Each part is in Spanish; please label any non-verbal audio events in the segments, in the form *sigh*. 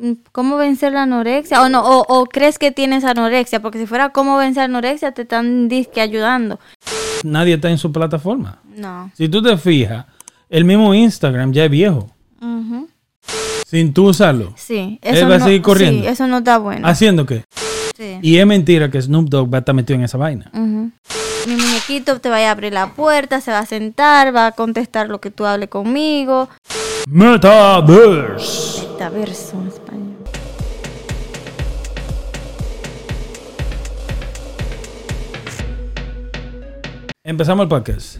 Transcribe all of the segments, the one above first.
mm, cómo vencer la anorexia o no o, o crees que tienes anorexia porque si fuera cómo vencer anorexia te están disque ayudando Nadie está en su plataforma. no Si tú te fijas, el mismo Instagram ya es viejo. Ujú. Sin tú usarlo. sí Él va a no, seguir corriendo. sí, eso no está bueno ¿Haciendo qué? sí. Y es mentira que Snoop Dogg va a estar metido en esa vaina. Ujú. mi muñequito te va a abrir la puerta se va a sentar va a contestar lo que tú hables conmigo Metaverse. Metaverso en español Empezamos el podcast.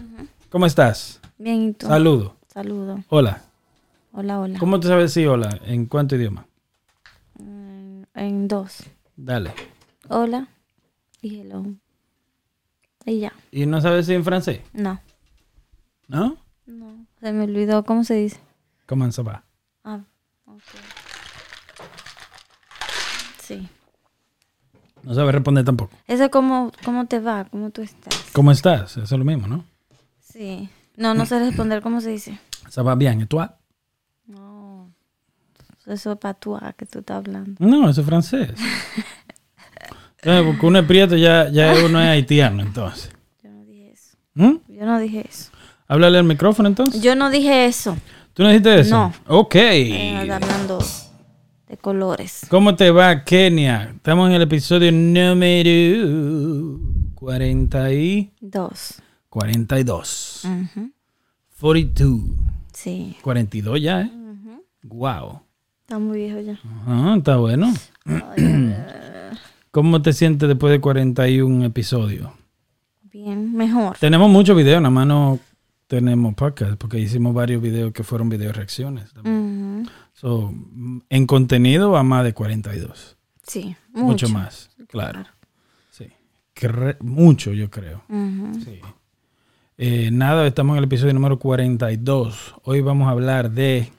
¿Cómo estás? bien y tú Saludo. saludo Hola. hola hola ¿Cómo te sabes decir hola? ¿En cuánto idioma? en, en dos Dale. hola y hello y ya ¿Y no sabes decir en francés? no ¿No? no se me olvidó cómo se dice ¿Cómo se va? Ah. Sí. No sabes responder tampoco. Eso es como, ¿cómo te va? ¿Cómo tú estás? ¿Cómo estás? Eso es lo mismo, ¿no? Sí. No, no sé responder cómo se dice. ¿Ça va bien? ¿Y tú? No. Eso es patua que tú estás hablando. No, eso es francés. *laughs* Eh, porque uno es prieto, ya, ya uno es haitiano, entonces. Yo no dije eso. ¿Mm? Yo no dije eso. Háblale al micrófono, entonces. Yo no dije eso. ¿Tú no dijiste eso? No. Ok. Hablando de colores. ¿Cómo te va, Kenia? Estamos en el episodio número 40 y... Dos. 42. Ujú. 42. Sí. 42 ya, ¿eh? Wow. Está muy viejo ya. Ajá, está bueno. *clears throat* ¿Cómo te sientes después de 41 episodios? Bien, mejor. Tenemos muchos videos, nada más no tenemos podcast, porque hicimos varios videos que fueron video reacciones. también. So, en contenido va más de 42. Sí, Mucho, mucho. más, claro. Sí. Cre- mucho, yo creo. Sí. Eh, nada, estamos en el episodio número 42. Hoy vamos a hablar de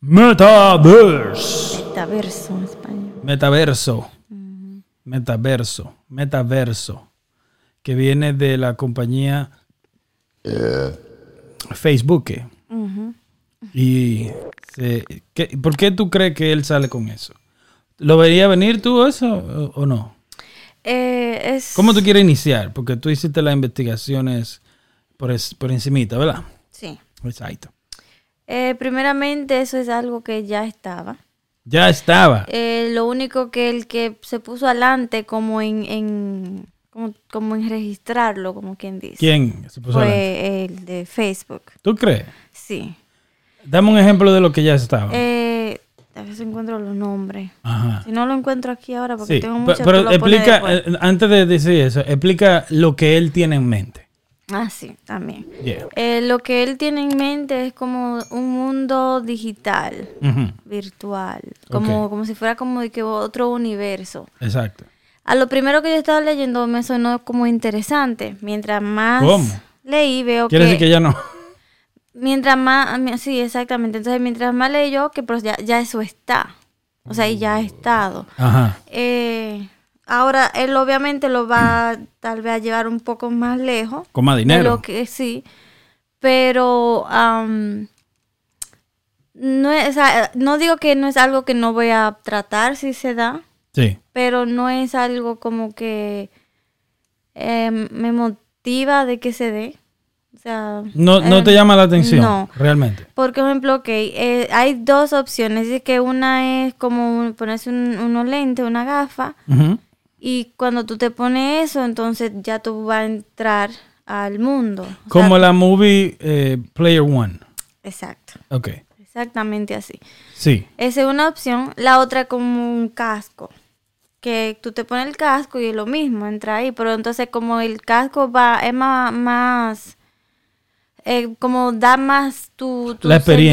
Metaverse. Metaverso en español. Metaverso. Metaverso. Metaverso. Que viene de la compañía Facebook. eh. Ujú. Y se- ¿qué- ¿por qué tú crees que él sale con eso? ¿Lo vería venir tú eso o, o no? Eh, es... ¿Cómo tú quieres iniciar? Porque tú hiciste las investigaciones por, es- por encimita, ¿verdad? Sí. Exacto. Eh, primeramente, eso es algo que ya estaba. Ya estaba. Eh, lo único que el que se puso adelante como en, en como, como en registrarlo, como quien dice, ¿Quién se puso adelante? fue el de Facebook. ¿Tú crees? Sí. Dame un ejemplo de lo que ya estaba. Eh, a si encuentro los nombres. Ajá. Si no lo encuentro aquí ahora porque Sí, tengo mucho pero pones explica, eh, antes de decir eso, explica lo que él tiene en mente. Ah, sí, también. Yeah. Eh, lo que él tiene en mente es como un mundo digital, virtual, como, como si fuera como de que otro universo. Exacto. A lo primero que yo estaba leyendo me sonó como interesante. Mientras más ¿Cómo? leí, veo Quiere que, decir que ya no. mientras más, sí, exactamente. Entonces, mientras más leí yo, que pues ya, ya eso está. O sea, y ya ha estado. Ajá. Eh, ahora, él obviamente lo va *clears throat* tal vez a llevar un poco más lejos. Con más de dinero. lo que sí. Pero am, no, es, o sea, no digo que no es algo que no voy a tratar si se da Sí. pero no es algo como que eh, me motiva de que se dé. O sea, No, no eh, te llama la atención. No. Realmente. Por ejemplo, ok, eh, hay dos opciones. Es que una es como ponerse un, unos lentes, una gafa, y cuando tú te pones eso, entonces ya tú vas a entrar al mundo. O sea, Como la movie eh, Player One. Exacto, Ok. exactamente así. Sí. Esa es una opción. La otra es como un casco. Que tú te pones el casco y es lo mismo, entra ahí. Pero entonces como el casco va, es más, más eh, como da más tu, tu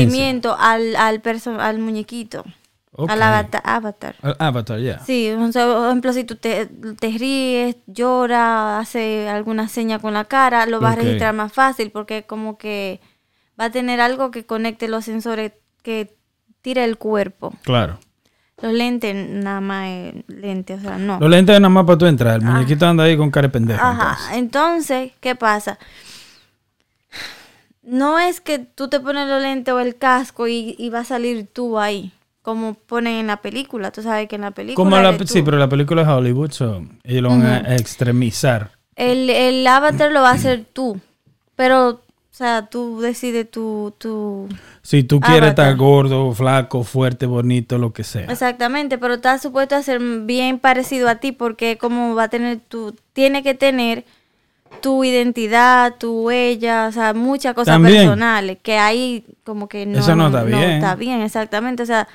sentimiento al, al, al muñequito, al avata- avatar. Al Avatar, ya. Sí, o sea, por ejemplo, si tú te, te ríes, llora, hace alguna seña con la cara, lo vas a registrar más fácil porque como que va a tener algo que conecte los sensores que tira el cuerpo. Claro. Los lentes nada más es lente, o sea, no. Los lentes nada más para tú entrar. El muñequito anda ahí con cara de pendejo. Ah. Ajá, entonces, ¿qué pasa? No es que tú te pones los lentes o el casco y, y va a salir tú ahí. como ponen en la película. Tú sabes que en la película. Como la, sí, pero la película es Hollywood, so ellos lo van a- a extremizar. El, el avatar lo va a hacer tú. Pero, o sea, tú decides tu. tu... Si tú quieres Avatar. estar gordo, flaco, fuerte, bonito, lo que sea. Exactamente, pero está supuesto a ser bien parecido a ti porque como va a tener tu. Tiene que tener tu identidad, tu huella, o sea, muchas cosas También. personales que ahí como que no, Eso no está bien. está bien, exactamente. O sea,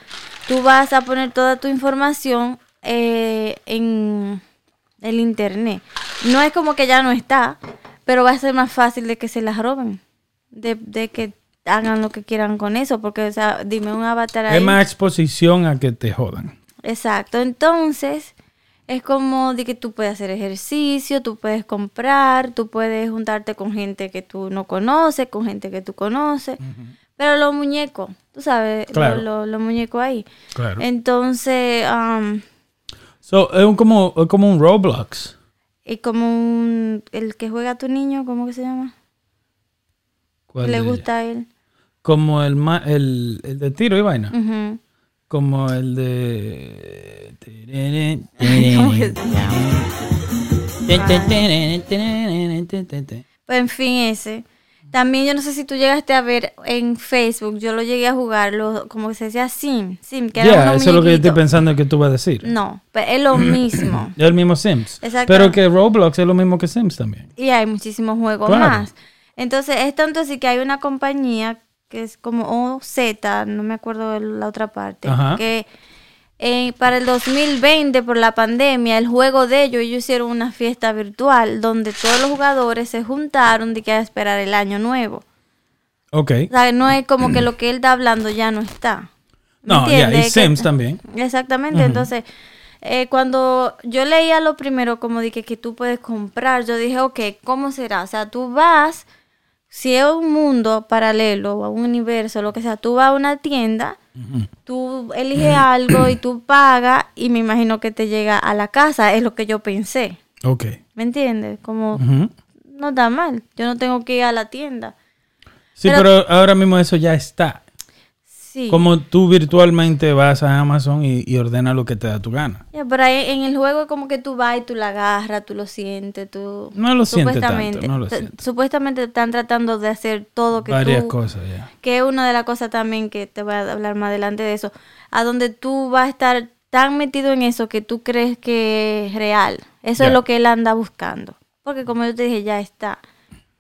tú vas a poner toda tu información eh, en el internet. No es como que ya no está, pero va a ser más fácil de que se las roben, de, de que hagan lo que quieran con eso, porque, o sea, dime un avatar ahí. Hay más exposición a que te jodan. Exacto, entonces es como de que tú puedes hacer ejercicio, tú puedes comprar, tú puedes juntarte con gente que tú no conoces, con gente que tú conoces, pero los muñecos, tú sabes, Claro. lo- los muñecos ahí. Claro. Entonces, um, So, es un- como, es como un Roblox. y como un, el que juega a tu niño, ¿cómo que se llama? ¿Cuál Le gusta a él. Como el, el, el de tiro y vaina. Como el de... ¿Cómo que se Pues en fin, ese. También yo no sé si tú llegaste a ver en Facebook, yo lo llegué a jugar, lo, como que se decía Sim, Sim, que era Ya, unos eso es lo que yo estoy pensando que tú vas a decir. No, pero es lo mismo. *clears throat* Es el mismo Sims. Exacto. Pero que Roblox es lo mismo que Sims también. y hay muchísimos juegos Claro. más. Entonces, es tanto así que hay una compañía que es como OZ, no me acuerdo de la otra parte, Ajá. que eh, para el 2020, por la pandemia, el juego de ellos, ellos hicieron una fiesta virtual donde todos los jugadores se juntaron de que a esperar el año nuevo. Ok. O sea, no es como que lo que él está hablando ya no está. ¿Me No, ya, y entiendes? Que- Sims también. Exactamente, entonces, eh, cuando yo leía lo primero como dije que tú puedes comprar, yo dije, ok, ¿cómo será? O sea, tú vas, si es un mundo paralelo o un universo, lo que sea, tú vas a una tienda, tú eliges *clears throat* algo y tú pagas y me imagino que te llega a la casa, es lo que yo pensé, Ok. ¿me entiendes? Como, no está mal, yo no tengo que ir a la tienda. Sí, Pero- pero ahora mismo eso ya está. Sí. Como tú virtualmente vas a Amazon y, y ordenas lo que te da tu gana. Ya, pero ahí en el juego es como que tú vas y tú la agarras, tú lo sientes, tú... No lo siente supuestamente, tanto, no lo. Supuestamente están tratando de hacer todo que Varias tú... cosas ya. Que es una de las cosas también que te voy a hablar más adelante de eso, a donde tú vas a estar tan metido en eso que tú crees que es real. Eso es lo que él anda buscando. Porque como yo te dije, ya está.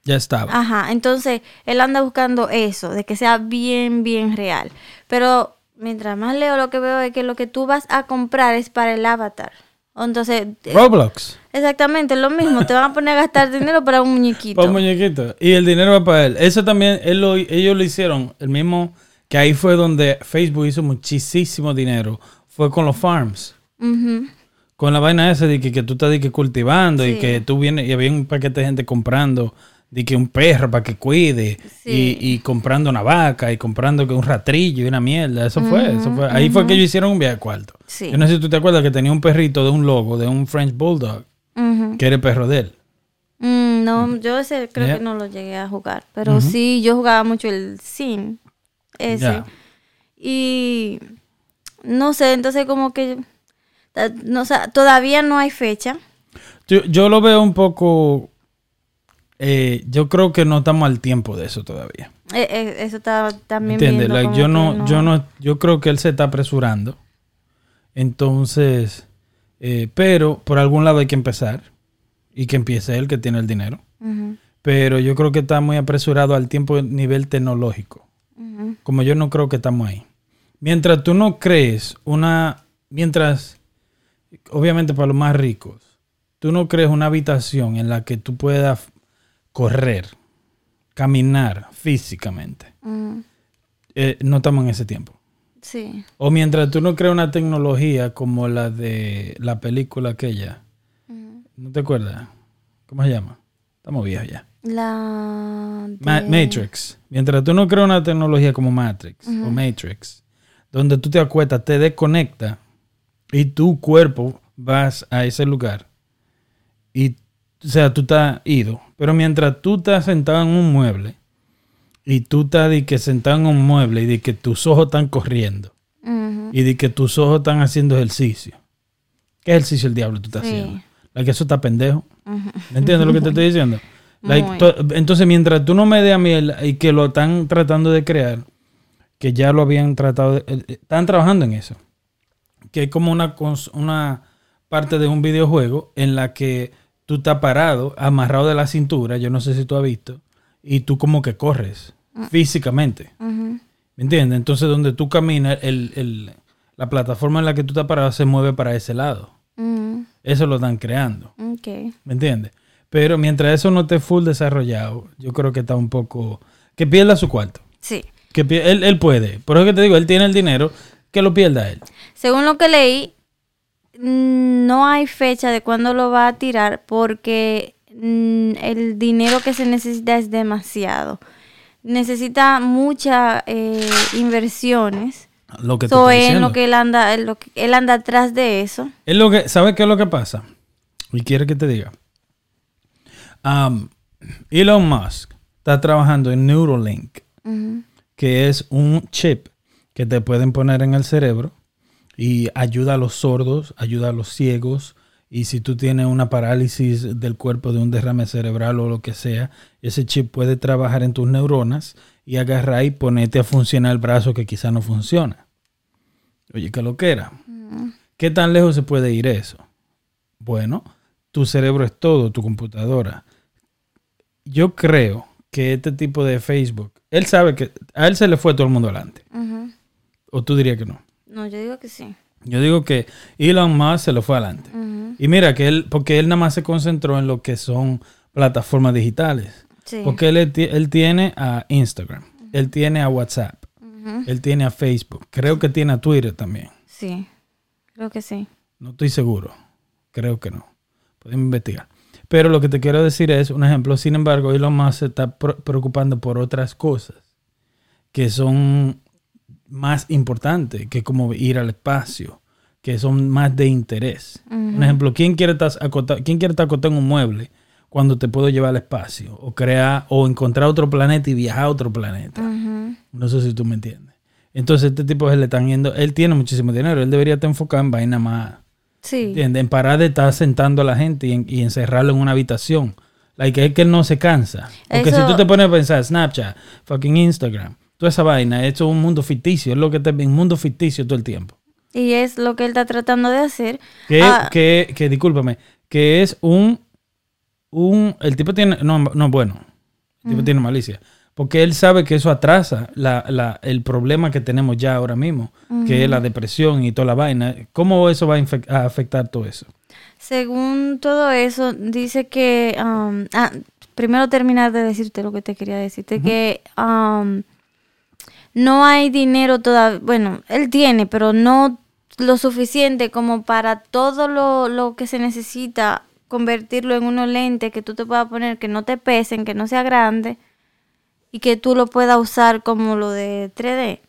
Ya estaba. Ajá, entonces él anda buscando eso, de que sea bien, bien real. Pero mientras más leo lo que veo es que lo que tú vas a comprar es para el avatar. Entonces, eh, Roblox. exactamente lo mismo, te van a poner a gastar *laughs* dinero para un muñequito. Para un muñequito. Y el dinero va para él. Eso también, él lo- ellos lo hicieron. El mismo, que ahí fue donde Facebook hizo muchísimo dinero. Fue con los farms. Con la vaina esa de que, que tú estás de que cultivando y que tú vienes y había un paquete de gente comprando de que un perro para que cuide Sí. y, y comprando una vaca y comprando que un ratrillo y una mierda. Eso fue, eso fue. Ahí fue que ellos hicieron un viaje de cuarto. Sí. Yo no sé si tú te acuerdas que tenía un perrito de un logo, de un French Bulldog, que era el perro de él. Mm, no, yo ese creo que no lo llegué a jugar, pero sí, yo jugaba mucho el Sim, ese. Y no sé, entonces como que, no, o sea, todavía no hay fecha. Yo, yo lo veo un poco. Eh, yo creo que no estamos al tiempo de eso todavía. Eh, eh, eso estaba también ¿Entiendes? viendo Like, yo no, yo no, yo creo que él se está apresurando. Entonces, pero por algún lado hay que empezar. Y que empiece él que tiene el dinero. Pero yo creo que está muy apresurado al tiempo a nivel tecnológico. Como yo no creo que estamos ahí. Mientras tú no crees una, mientras, obviamente para los más ricos, tú no crees una habitación en la que tú puedas correr, caminar físicamente, Ujú, eh, no estamos en ese tiempo. Sí. O mientras tú no creas una tecnología como la de la película aquella, Ujú. ¿no te acuerdas? ¿Cómo se llama? Estamos viejos ya. La Ma- Matrix. Mientras tú no creas una tecnología como Matrix o Matrix, donde tú te acuestas, te desconecta y tu cuerpo vas a ese lugar y, o sea, tú estás ido. Pero mientras tú estás sentado en un mueble y tú estás de que sentado en un mueble y de que tus ojos están corriendo y de que tus ojos están haciendo ejercicio. ¿Qué ejercicio el diablo tú estás Sí. haciendo? La que eso está pendejo. Ujú. ¿Me entiendes lo que te *laughs* estoy diciendo? Like, entonces, mientras tú no me des a mí el- y que lo están tratando de crear, que ya lo habían tratado, de- eh, están trabajando en eso. Que es como una, una parte de un videojuego en la que tú estás parado, amarrado de la cintura, yo no sé si tú has visto, y tú como que corres físicamente. Ujú. ¿Me entiendes? Entonces, donde tú caminas, el, el- la plataforma en la que tú estás parado se mueve para ese lado. Ujú. Eso lo están creando. Ok. ¿Me entiendes? Pero mientras eso no esté full desarrollado, yo creo que está un poco... Que pierda su cuarto. Sí. Que él, él puede. Por eso que te digo, él tiene el dinero, que lo pierda él. Según lo que leí, mm, no hay fecha de cuándo lo va a tirar porque mm, el dinero que se necesita es demasiado. Necesita muchas inversiones. Lo que So, en lo que él anda, en lo que él anda atrás de eso. Es lo que, ¿Sabes qué es lo que pasa? Y quiere que te diga. Um, Elon Musk está trabajando en Neuralink, que es un chip que te pueden poner en el cerebro y ayuda a los sordos, ayuda a los ciegos. Y si tú tienes una parálisis del cuerpo de un derrame cerebral o lo que sea, ese chip puede trabajar en tus neuronas y agarrar y ponerte a funcionar el brazo que quizá no funciona. Oye, ¿qué lo que era? ¿Qué tan lejos se puede ir eso? Bueno, tu cerebro es todo, tu computadora. Yo creo que este tipo de Facebook, él sabe que a él se le fue todo el mundo adelante. ¿O tú dirías que no? No, yo digo que sí. Yo digo que Elon Musk se le fue adelante. Y mira que él, porque él nada más se concentró en lo que son plataformas digitales. Sí. Porque él, él tiene a Instagram, él tiene a WhatsApp, él tiene a Facebook, creo que tiene a Twitter también. Sí. Creo que sí. No estoy seguro. Creo que no. Podemos investigar. Pero lo que te quiero decir es, un ejemplo, sin embargo, Elon Musk se está preocupando por otras cosas que son más importantes que como ir al espacio, que son más de interés. Un ejemplo, ¿quién quiere estar acotado, quién quiere estar acotado en un mueble cuando te puedo llevar al espacio? O crear, o encontrar otro planeta y viajar a otro planeta. No sé si tú me entiendes. Entonces, este tipo se le están yendo, él tiene muchísimo dinero, él debería estar enfocado en vaina más, Sí. ¿entiendes? En parar de estar sentando a la gente y, en- y encerrarlo en una habitación. Like, es que él no se cansa. Porque Eso- si tú te pones a pensar, Snapchat, fucking Instagram, toda esa vaina, esto es un mundo ficticio, es lo que en un mundo ficticio todo el tiempo. Y es lo que él está tratando de hacer. Que, Ah, que, que, discúlpame, que es un, un, el tipo tiene, no, no, bueno, el tipo tiene malicia, porque él sabe que eso atrasa la, la, el problema que tenemos ya ahora mismo, que es la depresión y toda la vaina. ¿Cómo eso va a afectar todo eso? Según todo eso, dice que... um, ah, primero terminar de decirte lo que te quería decirte, que um, no hay dinero todavía, bueno, él tiene, pero no lo suficiente como para todo lo, lo que se necesita convertirlo en unos lentes que tú te puedas poner, que no te pesen, que no sea grande y que tú lo puedas usar como lo de 3D,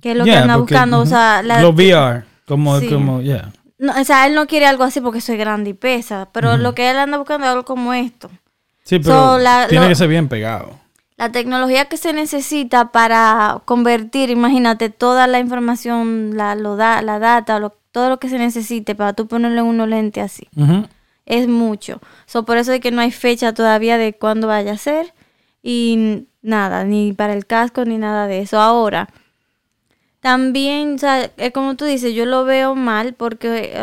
que es lo que anda porque, buscando, o sea, la- Los VR, como, Sí. como, yeah. no, o sea, él no quiere algo así porque soy grande y pesa, pero lo que él anda buscando es algo como esto. Sí, pero So, la- tiene lo- que ser bien pegado. La tecnología que se necesita para convertir, imagínate, toda la información, la, lo da, la data, lo- todo lo que se necesite para tú ponerle uno lente así, es mucho. So, por eso es que no hay fecha todavía de cuándo vaya a ser y nada, ni para el casco ni nada de eso. Ahora, también, o sea, como tú dices, yo lo veo mal porque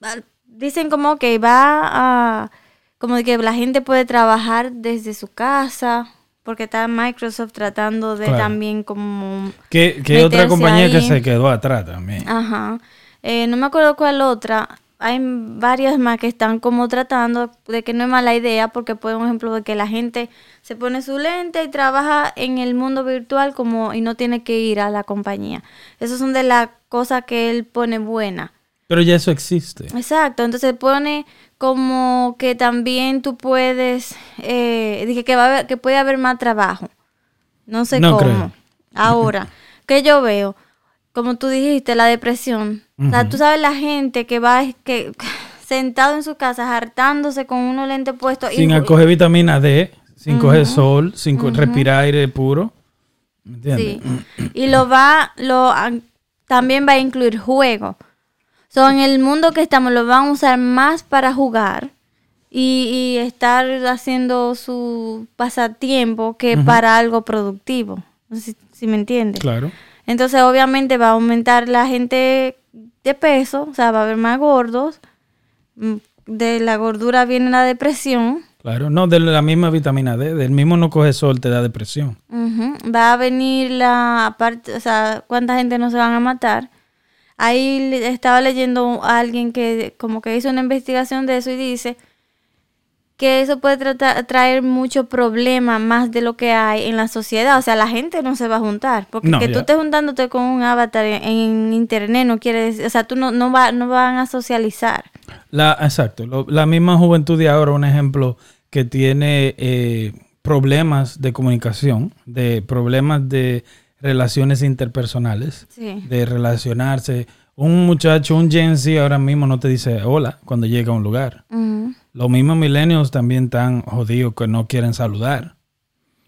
al- dicen como que va a, como que la gente puede trabajar desde su casa, porque está Microsoft tratando de Claro. también como... Que, que otra compañía que se quedó atrás también. Ajá. Eh, no me acuerdo cuál otra. Hay varias más que están como tratando de que no es mala idea, porque por ejemplo de que la gente se pone su lente y trabaja en el mundo virtual como y no tiene que ir a la compañía. Esas son de las cosas que él pone buena. Pero ya eso existe. Exacto, entonces pone como que también tú puedes, eh, dije que va a haber, que puede haber más trabajo. No sé No cómo. creo. *laughs* Ahora, que yo veo, como tú dijiste, la depresión. O sea, tú sabes la gente que va que *laughs* sentado en su casa hartándose con unos lentes puestos Sin y, coger vitamina D, sin coger sol, sin co- respirar aire puro. ¿Me entiendes? Sí. Y lo va, lo, también va a incluir juego. So, en el mundo que estamos lo van a usar más para jugar y, y estar haciendo su pasatiempo que para algo productivo. Si, si me entiendes. Claro. Entonces, obviamente va a aumentar la gente de peso, o sea, va a haber más gordos. Mm, De la gordura viene la depresión. Claro. No, de la misma vitamina D. Del mismo no coge sol, te da depresión. Va a venir la aparte, o sea, cuánta gente no se van a matar. Ahí estaba leyendo a alguien que como que hizo una investigación de eso y dice que eso puede trata- traer mucho problema más de lo que hay en la sociedad. O sea, la gente no se va a juntar. Porque No, que tú estés juntándote con un avatar en, en internet no quiere decir, o sea, tú no, no, va, no van a socializar. La, exacto. Lo- la misma juventud de ahora, un ejemplo que tiene eh, problemas de comunicación, de problemas de relaciones interpersonales, Sí. de relacionarse. Un muchacho, un Gen Z ahora mismo no te dice hola cuando llega a un lugar. Los mismos millennials también están jodidos que no quieren saludar.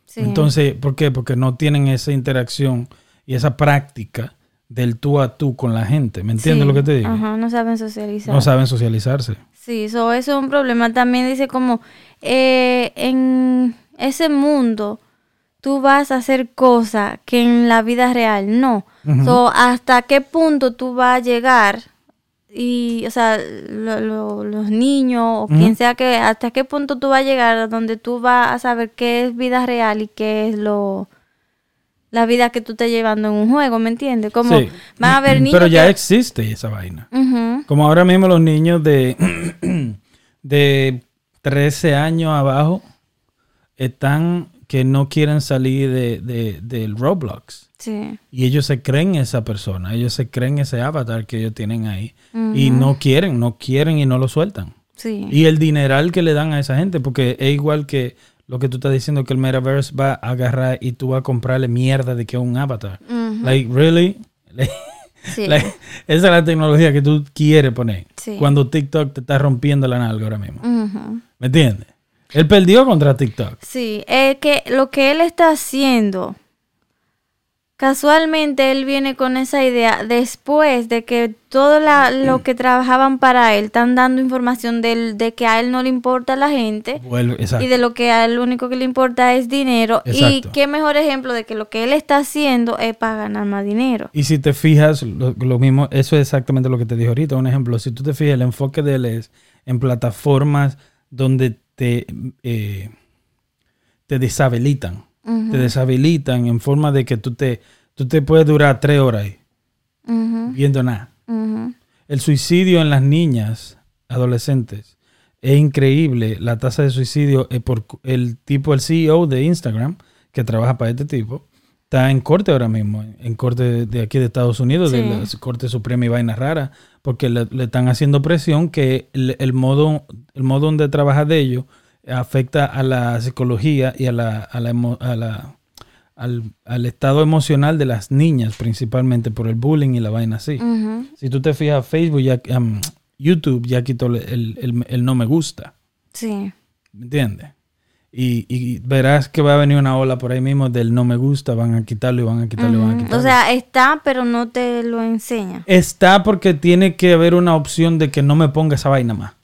Sí. Entonces, ¿por qué? Porque no tienen esa interacción y esa práctica del tú a tú con la gente. ¿Me entiendes Sí. lo que te digo? Ajá, no saben socializar. No saben socializarse. Sí, eso, eso es un problema. También dice como eh, en ese mundo tú vas a hacer cosas que en la vida real no. Ujú. So, hasta qué punto tú vas a llegar y, o sea, lo- lo- los niños o quien sea que, hasta qué punto tú vas a llegar a donde tú vas a saber qué es vida real y qué es lo la vida que tú estás llevando en un juego, ¿me entiendes? Como Sí. van a haber niños Pero ya que- existe esa vaina. Como ahora mismo los niños de, *clears throat* de 13 años abajo están que no quieren salir de, de- del Roblox. Sí. Y ellos se creen esa persona, ellos se creen ese avatar que ellos tienen ahí. Y no quieren, no quieren y no lo sueltan. Sí. Y el dineral que le dan a esa gente, porque es igual que lo que tú estás diciendo, que el metaverse va a agarrar y tú vas a comprarle mierda de que es un avatar. Like, really? *laughs* Sí. Like, esa es la tecnología que tú quieres poner. Sí. Cuando TikTok te está rompiendo la nalga ahora mismo. ¿Me entiendes? Él perdió contra TikTok. Sí, es que lo que él está haciendo, casualmente él viene con esa idea después de que todo la- lo que trabajaban para él están dando información del- de que a él no le importa la gente y de lo que a él lo único que le importa es dinero. Y Exacto. qué mejor ejemplo de que lo que él está haciendo es para ganar más dinero. Y si te fijas, lo, lo mismo, eso es exactamente lo que te dije ahorita. Un ejemplo, si tú te fijas, el enfoque de él es en plataformas donde te, eh, te deshabilitan. Te deshabilitan en forma de que tú te, tú te puedes durar tres horas ahí viendo nada. El suicidio en las niñas, adolescentes, es increíble. La tasa de suicidio es por el tipo, el CEO de Instagram, que trabaja para este tipo, está en corte ahora mismo, en corte de, aquí de Estados Unidos, de la Corte Suprema y vaina rara, porque le, le están haciendo presión que el, el modo, el modo donde trabaja de ellos afecta a la psicología y a la, a la a la- al, al estado emocional de las niñas, principalmente por el bullying y la vaina así. Si tú te fijas, Facebook, ya, um, YouTube ya quitó el, el- el no me gusta. Sí. ¿Me entiendes? Y, y verás que va a venir una ola por ahí mismo del no me gusta, van a quitarlo y van a quitarlo y van a quitarlo. O sea, está, pero no te lo enseña. Está porque tiene que haber una opción de que no me ponga esa vaina más.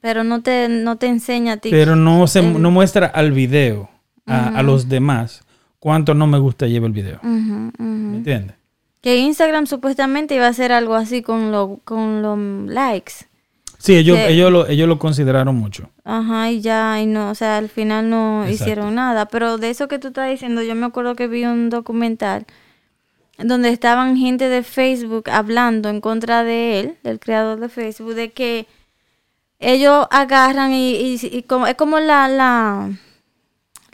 Pero no te, no te enseña a ti. Pero no, se, el- no muestra al video, a, a los demás, cuánto no me gusta lleva el video. ¿Me entiendes? Que Instagram supuestamente iba a hacer algo así con, lo, con los likes. Sí, ellos, Que- ellos, lo, ellos lo consideraron mucho. Ajá, y ya, y no, o sea, al final no Exacto. hicieron nada. Pero de eso que tú estás diciendo, yo me acuerdo que vi un documental donde estaban gente de Facebook hablando en contra de él, del creador de Facebook, de que ellos agarran y, y- y como, es como la, la,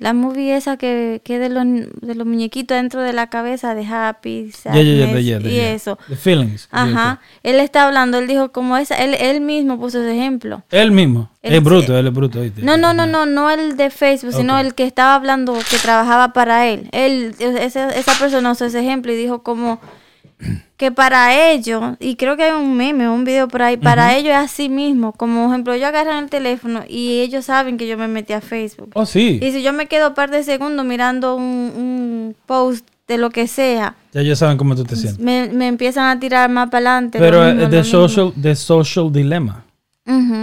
la movie esa que, que de los, de los muñequitos dentro de la cabeza de Happy, Sadness y eso. The feelings. Ajá, él está hablando, él dijo como esa, él, él mismo puso ese ejemplo. Él mismo. Él es bruto, él es bruto. ¿oíste? No, no, no, no, no el de Facebook, sino el que estaba hablando, que trabajaba para él. Él, esa, esa persona usó ese ejemplo y dijo como que para ellos, y creo que hay un meme, un video por ahí, para ellos es así mismo. Como ejemplo, ellos agarran el teléfono y ellos saben que yo me metí a Facebook. Oh, sí. Y si yo me quedo un par de segundos mirando un, un post de lo que sea, Ya ellos saben cómo tú te sientes. Me, me empiezan a tirar más para adelante. Pero eh, The Social, The Social Dilemma,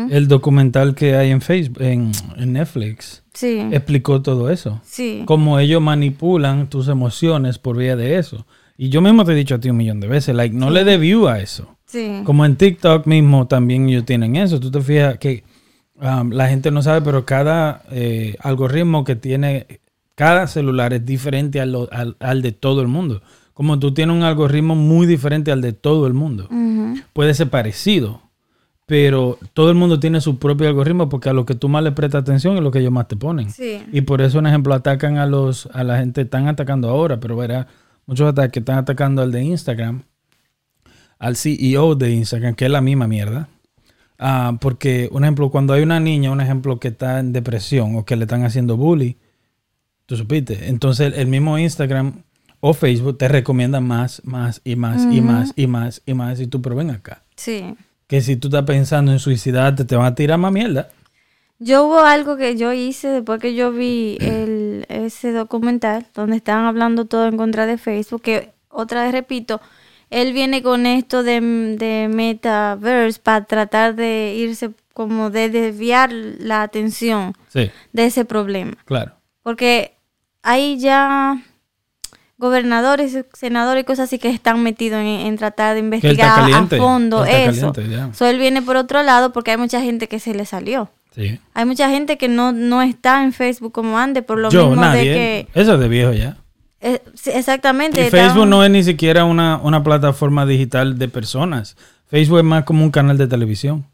el documental que hay en Facebook, en, en Netflix, Sí, explicó todo eso. sí. Cómo ellos manipulan tus emociones por vía de eso. Y yo mismo te he dicho a ti un millón de veces, like, no le dé view a eso. Sí. Como en TikTok mismo también ellos tienen eso. Tú te fijas que um, la gente no sabe, pero cada eh, algoritmo que tiene cada celular es diferente al, al- al de todo el mundo. Como tú tienes un algoritmo muy diferente al de todo el mundo. Puede ser parecido, pero todo el mundo tiene su propio algoritmo porque a lo que tú más le prestas atención es lo que ellos más te ponen. Sí. Y por eso, un ejemplo, atacan a los a la gente, están atacando ahora, pero verá, muchos ataques están atacando al de Instagram, al CEO de Instagram, que es la misma mierda. Ah, porque, un ejemplo, cuando hay una niña, un ejemplo, que está en depresión o que le están haciendo bullying, tú supiste. Entonces, el mismo Instagram o Facebook te recomienda más, más y más y más y más y más. Y tú, pero ven acá. Sí. Que si tú estás pensando en suicidarte, te van a tirar más mierda. Yo hubo algo que yo hice después que yo vi el, ese documental donde estaban hablando todo en contra de Facebook, que otra vez repito, él viene con esto de, de metaverse para tratar de irse como de desviar la atención Sí, de ese problema. claro. Porque hay ya gobernadores, senadores y cosas así que están metidos en, en tratar de investigar caliente. a fondo eso. caliente. So, él viene por otro lado porque hay mucha gente que se le salió. Sí. Hay mucha gente que no, no está en Facebook como antes, por lo Yo, mismo nadie. de que... Eso es de viejo ya. eh, exactamente. Y Facebook no es ni siquiera una, una plataforma digital de personas. Facebook es más como un canal de televisión.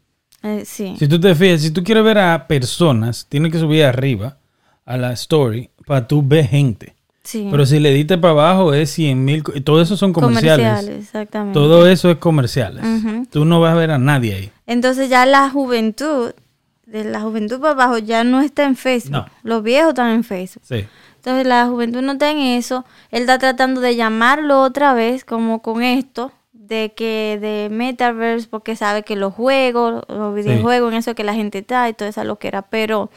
eh, sí. Si tú te fijas, si tú quieres ver a personas, tienes que subir arriba a la story para tú ver gente. sí. Pero si le diste para abajo es 100 mil. Todo eso son comerciales. exactamente. Todo eso es comerciales. Ujú. Tú no vas a ver a nadie ahí. Entonces ya la juventud, de la juventud para abajo, ya no está en Facebook. No. Los viejos están en Facebook. Sí. Entonces la juventud no está en eso. Él está tratando de llamarlo otra vez, como con esto, de que de metaverse, porque sabe que los juegos, los videojuegos, en eso que la gente está y toda esa loquera. Pero.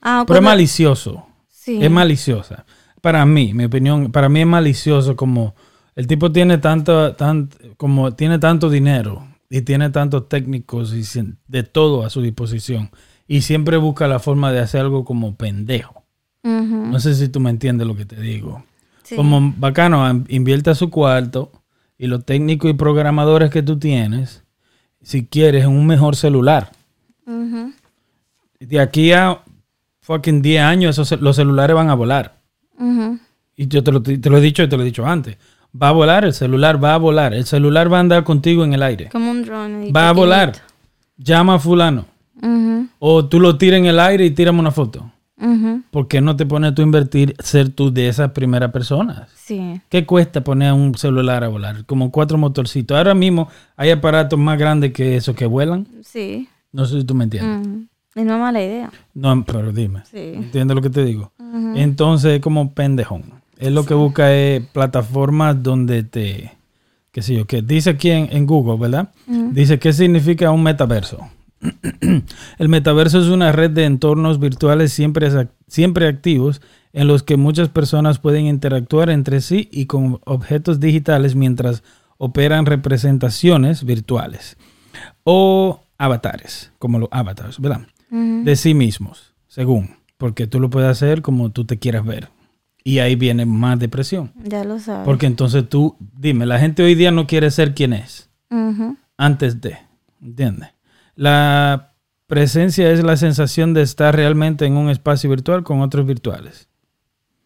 ah, Pero es malicioso. Sí. Es maliciosa. Para mí, mi opinión, para mí es malicioso como el tipo tiene tanto, tan, como tiene tanto dinero y tiene tantos técnicos y de todo a su disposición y siempre busca la forma de hacer algo como pendejo. No sé si tú me entiendes lo que te digo. sí. Como bacano, invierte a su cuarto y los técnicos y programadores que tú tienes, si quieres, en un mejor celular. De aquí a fucking 10 años, esos, los celulares van a volar. Y yo te lo, te lo he dicho y te lo he dicho antes. Va a volar, el celular va a volar. El celular va a andar contigo en el aire. Como un drone. Va a volar. Llama a fulano. O tú lo tiras en el aire y tírame una foto. ¿Por qué no te pones tú a invertir, ser tú de esas primeras personas? Sí. ¿Qué cuesta poner un celular a volar? Como cuatro motorcitos. Ahora mismo hay aparatos más grandes que eso que vuelan. Sí. No sé si tú me entiendes. Es no mala idea. No, pero dime. Sí. ¿Entiendes lo que te digo? Entonces es como pendejón. Él lo que busca es plataformas donde te, qué sé yo, que dice aquí en, en Google, ¿verdad? Dice qué significa un metaverso. *clears throat* El metaverso es una red de entornos virtuales siempre, siempre activos en los que muchas personas pueden interactuar entre sí y con objetos digitales mientras operan representaciones virtuales o avatares, como los avatars, ¿verdad? De sí mismos, según, porque tú lo puedes hacer como tú te quieras ver. Y ahí viene más depresión. Ya lo sabes. Porque entonces tú, dime, la gente hoy día no quiere ser quien es antes de, ¿entiendes? La presencia es la sensación de estar realmente en un espacio virtual con otros virtuales.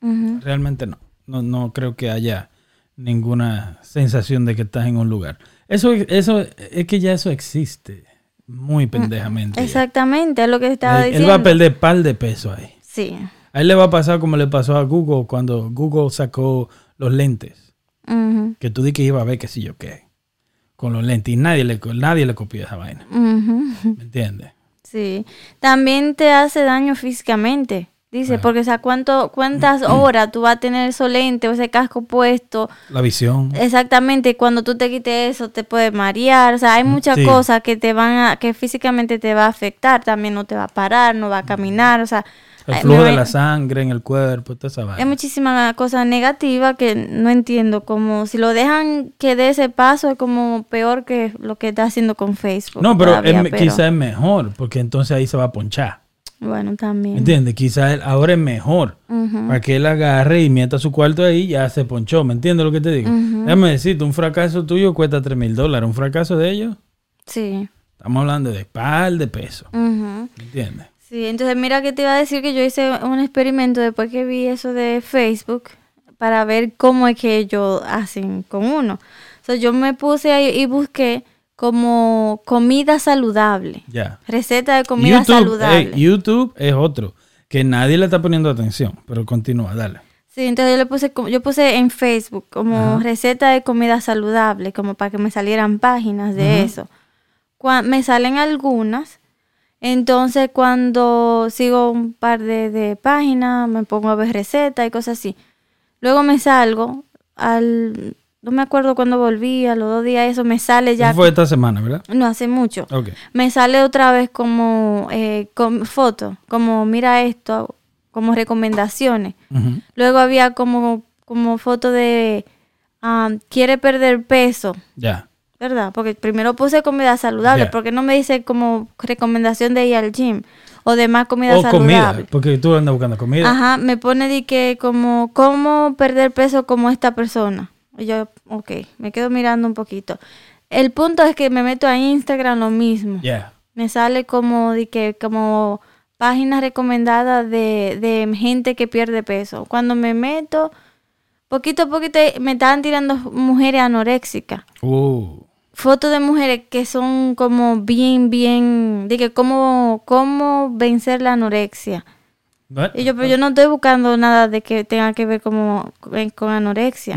Realmente no. No, no creo que haya ninguna sensación de que estás en un lugar. Eso, eso es que ya eso existe muy pendejamente. ya. Exactamente, es lo que estaba Él- diciendo. Él va a perder par de peso ahí. Sí. A él le va a pasar como le pasó a Google cuando Google sacó los lentes. Que tú di que iba a ver qué sé yo qué. Con los lentes. Y nadie le, nadie le copió esa vaina. Ujú. ¿Me entiendes? Sí. También te hace daño físicamente. Dice, Ajá. porque o sea, ¿cuánto, ¿cuántas *clears throat* horas tú vas a tener esos lentes o ese casco puesto? La visión. Exactamente, cuando tú te quites eso te puede marear, o sea, hay muchas Sí. cosas que te van a, que físicamente te va a afectar, también no te va a parar, no va a caminar, o sea, El flujo me- de la sangre en el cuerpo, toda esa Hay vaina. muchísimas cosas negativas que no entiendo, como si lo dejan que dé ese paso es como peor que lo que está haciendo con Facebook. No, pero, todavía, es me- quizás es mejor, porque entonces ahí se va a ponchar. Bueno, también. ¿Entiendes? Quizás él- ahora es mejor. Para que él agarre y meta su cuarto ahí, ya se ponchó. ¿Me entiendes lo que te digo? Déjame decirte, un fracaso tuyo cuesta 3 mil dólares. Un fracaso de ellos, Sí. estamos hablando de par de pesos. Ujú. ¿Me entiendes? Sí, entonces mira que te iba a decir que yo hice un experimento después que vi eso de Facebook para ver cómo es que ellos hacen con uno. O sea, yo me puse ahí y busqué como comida saludable. Ya. Receta de comida YouTube, saludable. ey, YouTube es otro, que nadie le está poniendo atención, pero continúa, dale. Sí, entonces yo le puse, como- yo puse en Facebook como receta de comida saludable, como para que me salieran páginas de eso. Cua- me salen algunas, entonces cuando sigo un par de, de páginas, me pongo a ver recetas y cosas así. Luego me salgo al, no me acuerdo cuándo volví, a los dos días eso me sale ya, fue esta semana, ¿verdad? no hace mucho Ok. me sale otra vez como eh, con foto, como mira esto, como recomendaciones. Luego había como, como foto de ah, quiere perder peso, Ya. ¿Verdad? Porque primero puse comida saludable, porque no me dice como recomendación de ir al gym o de más comida O saludable. comida, porque tú andas buscando comida. Ajá, me pone de que como cómo perder peso como esta persona. Y yo, ok, me quedo mirando un poquito. El punto es que me meto a Instagram lo mismo. Me sale como de que como páginas recomendadas de, de gente que pierde peso. Cuando me meto, poquito a poquito me estaban tirando mujeres anoréxicas. Uh. Fotos de mujeres que son como bien, bien, de que cómo, cómo vencer la anorexia. Y yo, pero yo no estoy buscando nada de que tenga que ver como con, anorexia.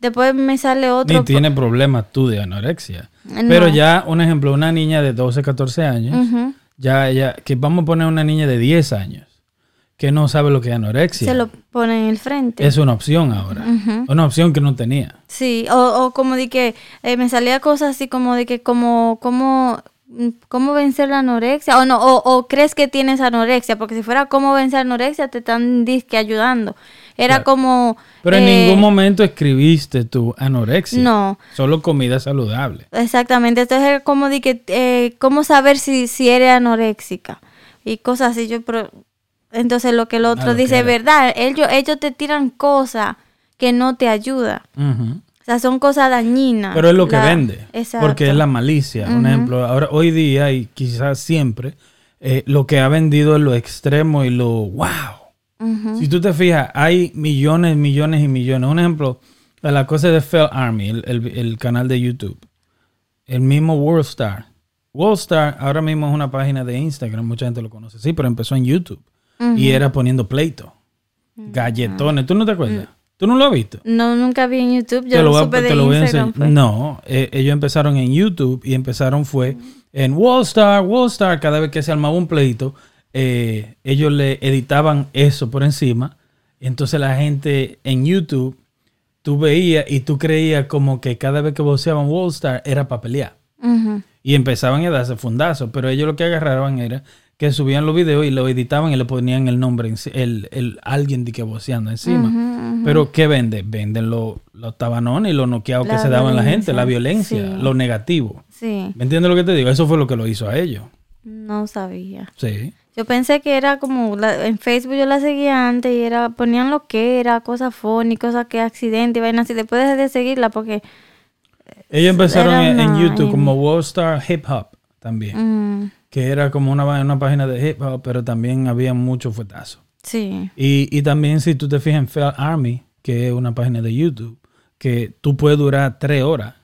Después me sale otro. Ni tiene problemas tú de anorexia. No. Pero ya, un ejemplo, una niña de 12, 14 años, ya, ya, que vamos a poner una niña de 10 años, que no sabe lo que es anorexia. Se lo pone en el frente. Es una opción ahora. Ujú. Una opción que no tenía. Sí, o, o como de que eh, me salía cosas así como de que como, como, cómo vencer la anorexia, o no, o, o crees que tienes anorexia, porque si fuera cómo vencer anorexia te están disque ayudando. Era Claro. como... Pero en eh, ningún momento escribiste tu anorexia. No, Solo comida saludable. exactamente. Entonces era como de que, eh, cómo saber si, si eres anoréxica y cosas así. Yo, pero, entonces lo que el otro dice, era. verdad, ellos, ellos te tiran cosas que no te ayudan. O sea, son cosas dañinas. Pero es lo que vende. Exacto. Porque es la malicia. Un ejemplo, ahora hoy día y quizás siempre, eh, lo que ha vendido es lo extremo y lo wow. Si tú te fijas, hay millones, millones y millones. Un ejemplo, la cosa de Fell Army, el, el- el canal de YouTube. El mismo Worldstar. Worldstar ahora mismo es una página de Instagram, mucha gente lo conoce. Sí, pero empezó en YouTube. Y era poniendo pleito. Galletones. ¿Tú no te acuerdas? ¿Tú no lo has visto? No, nunca vi en YouTube. Yo te lo, voy a- supe de te lo voy a Instagram. enseñar. fue. No, eh, ellos empezaron en YouTube y empezaron fue en Wallstar, Wallstar, cada vez que se armaba un pleito, eh, ellos le editaban eso por encima. Entonces la gente en YouTube, tú veías y tú creías como que cada vez que voceaban Wallstar era para pelear. Y empezaban a darse fundazos, pero ellos lo que agarraban era que subían los videos y lo editaban y le ponían el nombre, el, el alguien de que voceando encima. Pero ¿qué venden? Venden lo- los tabanones y los noqueados que se daban la gente, la violencia, sí. lo negativo. Sí, ¿Me entiendes lo que te digo? Eso fue lo que lo hizo a ellos. no sabía. Sí. Yo pensé que era como la- en Facebook yo la seguía antes y era ponían lo que era, cosas funny, cosas que accidente y vainas así. Después dejé de seguirla porque Ellos empezaron Era en, YouTube en- como Worldstar Hip Hop también, mm, que era como una, una página de hip hop, pero también había muchos fuetazos. sí, Y, y también si tú te fijas en Fail Army, que es una página de YouTube, que tú puedes durar tres horas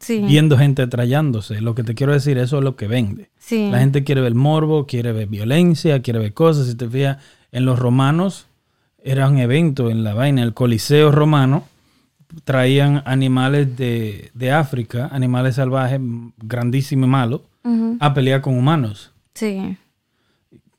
sí, viendo gente trayándose. Lo que te quiero decir, eso es lo que vende. sí. La gente quiere ver morbo, quiere ver violencia, quiere ver cosas. Si te fijas, en los romanos era un evento en la vaina, el Coliseo romano. Traían animales de, de África, animales salvajes, grandísimos y malos, A pelear con humanos. sí.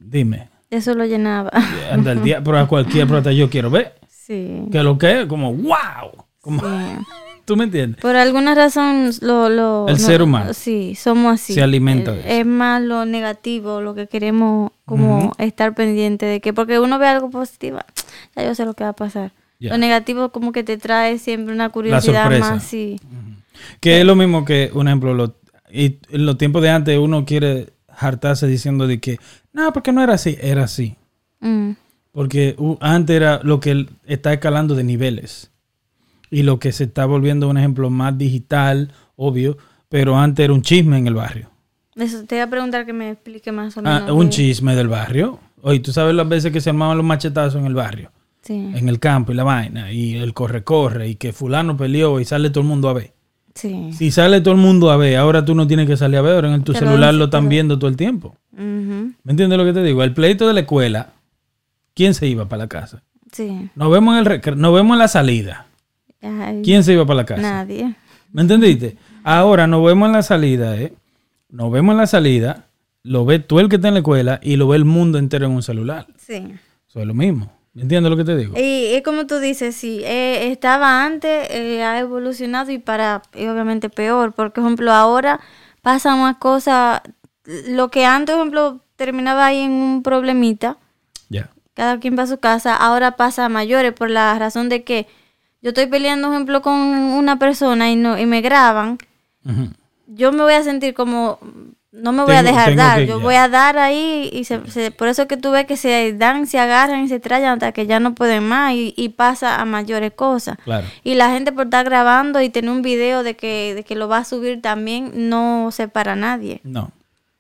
Dime, Eso lo llenaba. anda el día, pero a cualquier *laughs* prota yo quiero ver. Sí. Que lo que es, como wow. Como, sí. *laughs* ¿Tú me entiendes? Por alguna razón, lo, lo- El ser humano. Sí, somos así. Se alimenta de eso. Es más lo negativo, lo que queremos como estar pendiente de que, porque uno ve algo positivo, *tsk* ya yo sé lo que va a pasar. Lo negativo como que te trae siempre una curiosidad más, sí. Que es lo mismo que, un ejemplo, lo- y en los tiempos de antes uno quiere hartarse diciendo de que, no, porque no era así, era así. Mm, Porque antes era lo que está escalando de niveles. Y lo que se está volviendo un ejemplo más digital, obvio, pero antes era un chisme en el barrio. Eso te iba a preguntar que me explique más o Ah, menos. un chisme del barrio. Oye, tú sabes las veces que se armaban los machetazos en el barrio, Sí, en el campo y la vaina, y el corre-corre, y que fulano peleó y sale todo el mundo a ver. Sí. Si sale todo el mundo a ver, ahora tú no tienes que salir a ver, ahora en tu celular lo están pero- viendo todo el tiempo. ¿Me entiendes lo que te digo? El pleito de la escuela, ¿quién se iba para la casa? Sí. Nos vemos en, el nos vemos en la salida. Ay, ¿Quién se iba para la casa? Nadie. ¿Me entendiste? Ahora nos vemos en la salida, ¿eh? Nos vemos en la salida, lo ve tú el que está en la escuela y lo ve el mundo entero en un celular. Sí. Eso es lo mismo. ¿Me entiendes lo que te digo? Y es como tú dices, sí, eh, estaba antes, eh, ha evolucionado y para, y obviamente peor, porque, por ejemplo, ahora pasan más cosas, lo que antes, por ejemplo, terminaba ahí en un problemita, Ya. cada quien va a su casa, ahora pasa a mayores por la razón de que yo estoy peleando, por ejemplo, con una persona y, no, y me graban, yo me voy a sentir como no me voy a dejar dar, yo ya. voy a dar ahí y se, se- por eso que tú ves que se dan, se agarran y se trayan hasta que ya no pueden más y, y pasa a mayores cosas. Claro. Y la gente por estar grabando y tener un video de que, de que lo va a subir también no separa a nadie. No.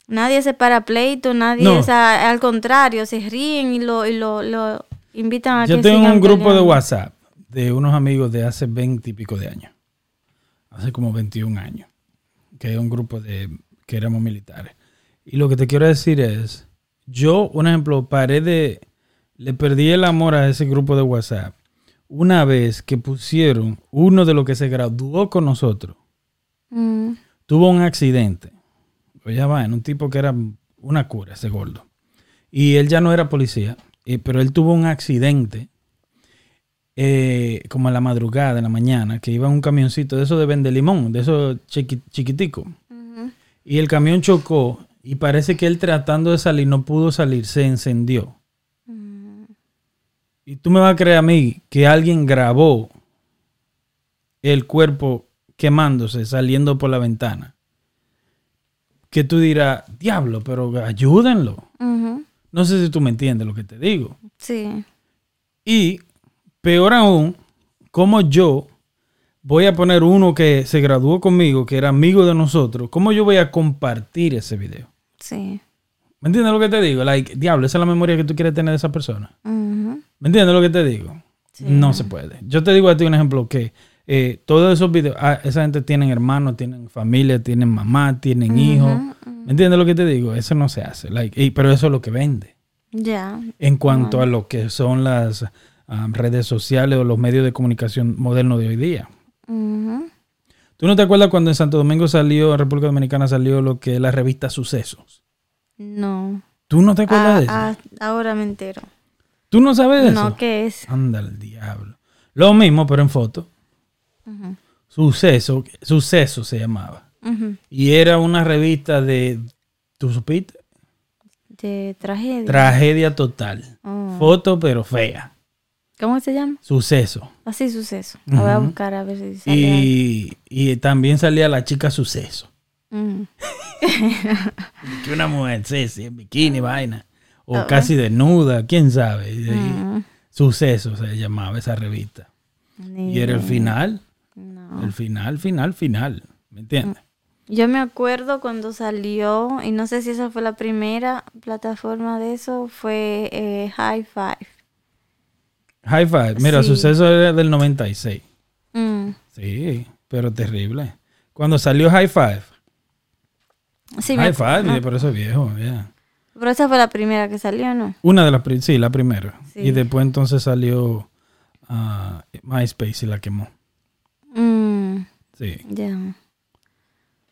Nadie separa pleito, nadie No. es a- al contrario, se ríen y lo, y lo, lo invitan a Yo que tengo sigan un grupo de. WhatsApp de unos amigos de hace 20 y pico de años. Hace como 21 años. Que es un grupo de que éramos militares. Y lo que te quiero decir es, yo, un ejemplo, paré de, le perdí el amor a ese grupo de WhatsApp una vez que pusieron uno de los que se graduó con nosotros, Mm, tuvo un accidente. Oye, va, en un tipo que era una cura, ese gordo. Y él ya no era policía, eh, pero él tuvo un accidente eh, como a la madrugada, en la mañana, que iba en un camioncito de eso de vende limón, de esos chiqui- chiquiticos. ujú. Y el camión chocó y parece que él tratando de salir no pudo salir, se encendió. Mm, Y tú me vas a creer a mí que alguien grabó el cuerpo quemándose, saliendo por la ventana. Que tú dirás, diablo, pero ayúdenlo. No sé si tú me entiendes lo que te digo. Sí, Y peor aún, como yo voy a poner uno que se graduó conmigo, que era amigo de nosotros, ¿cómo yo voy a compartir ese video? sí. ¿Me entiendes lo que te digo? Like, diablo, esa es la memoria que tú quieres tener de esa persona. ¿Me entiendes lo que te digo? Sí. No se puede. Yo te digo a ti un ejemplo que eh, todos esos videos, ah, esa gente tienen hermanos, tienen familia, tienen mamá, tienen hijos. ¿Me entiendes lo que te digo? Eso no se hace. Like, y- pero eso es lo que vende. Ya. En cuanto a lo que son las ah, redes sociales o los medios de comunicación modernos de hoy día. ¿Tú no te acuerdas cuando en Santo Domingo salió, en República Dominicana salió lo que es la revista Sucesos? No. ¿Tú no te acuerdas Ah, de eso? ah, ahora me entero. ¿Tú no sabes de eso? No, ¿qué es? Anda el diablo. Lo mismo, pero en foto. Suceso, Suceso se llamaba. Y era una revista de, ¿tú supiste? De tragedia. Tragedia total. Oh. Foto, pero fea. ¿Cómo se llama? Suceso. Así suceso. La voy a buscar a ver si sale. Y, y también salía la chica Suceso. *laughs* Ujú. Que una mujer, sí, sí, en bikini, vaina. O Ah. casi desnuda, quién sabe. Mm, Suceso se llamaba esa revista. ni Y era el final. No. El final, final, final. ¿Me entiendes? Yo me acuerdo cuando salió, y no sé si esa fue la primera plataforma de eso, fue eh, High Five. High five. Mira, Sí. Suceso era del 96. Mm, Sí, pero terrible. Cuando salió High Five. Sí, High Five, no, por eso es viejo, ya. pero esa fue la primera que salió, ¿no? Una de las, sí, la primera. Sí. Y después entonces salió ah, MySpace y la quemó. Mm, Sí. ya.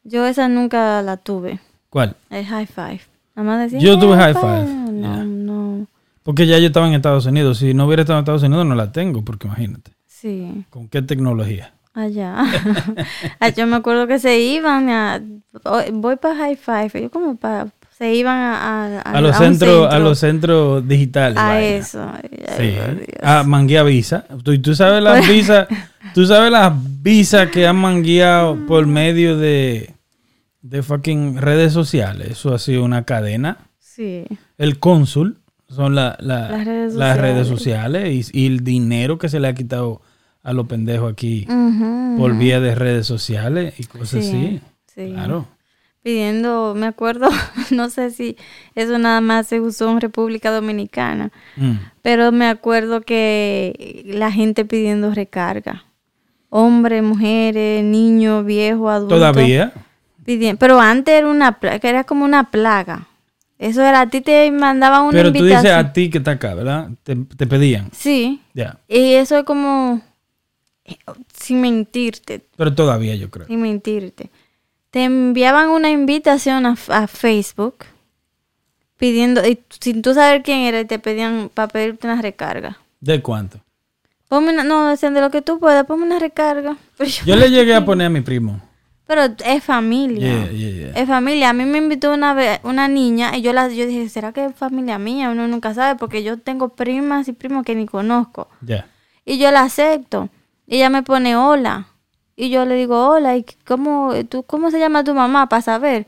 Yo esa nunca la tuve, ¿Cuál? el High Five. Nada más decía, Yo tuve "High High Five", ya. no. Porque ya yo estaba en Estados Unidos. Si no hubiera estado en Estados Unidos, no la tengo, porque imagínate. Sí. ¿Con qué tecnología? Allá. *laughs* Ah, yo me acuerdo que se iban a... Voy para High Five. Yo como para... Se iban a... A, A los centros, a los centros digitales. A vaina. eso. Ay, Sí. A manguear visa. Tú, tú sabes las visas, *laughs* tú sabes las visas que han mangueado por medio de, de fucking redes sociales. Eso ha sido una cadena. Sí. El cónsul son la- la- Las redes las redes sociales. y, y el dinero que se le ha quitado a los pendejos aquí por vía de redes sociales y cosas Sí, así. sí. Claro. Pidiendo, me acuerdo, *laughs* no sé si eso nada más se usó en República Dominicana, Mm. pero me acuerdo que la gente pidiendo recarga. Hombres, mujeres, niños, viejos, adultos. Todavía. Pidiendo. Pero antes era una pla- que era como una plaga. Eso era, a ti te mandaban una Pero tú invitación. dices a ti que está acá, ¿verdad? Te, te pedían. Sí. Ya. Y eso es como, eh, sin mentirte, Pero todavía yo creo. sin mentirte. Te enviaban una invitación a, a Facebook pidiendo, y sin tú saber quién era, y te pedían para pedirte una recarga. ¿De cuánto? Ponme una, no, decían de lo que tú puedas, ponme una recarga. Pero, *laughs* yo- Yo le llegué a poner a mi primo. Pero es familia. Yeah, yeah, yeah. Es familia. A mí me invitó una vez una niña y yo la yo dije, ¿será que es familia mía? Uno nunca sabe porque yo tengo primas y primos que ni conozco. Y yo la acepto. Y ella me pone hola. Y yo le digo, hola, ¿y cómo, tú, cómo se llama tu mamá para saber?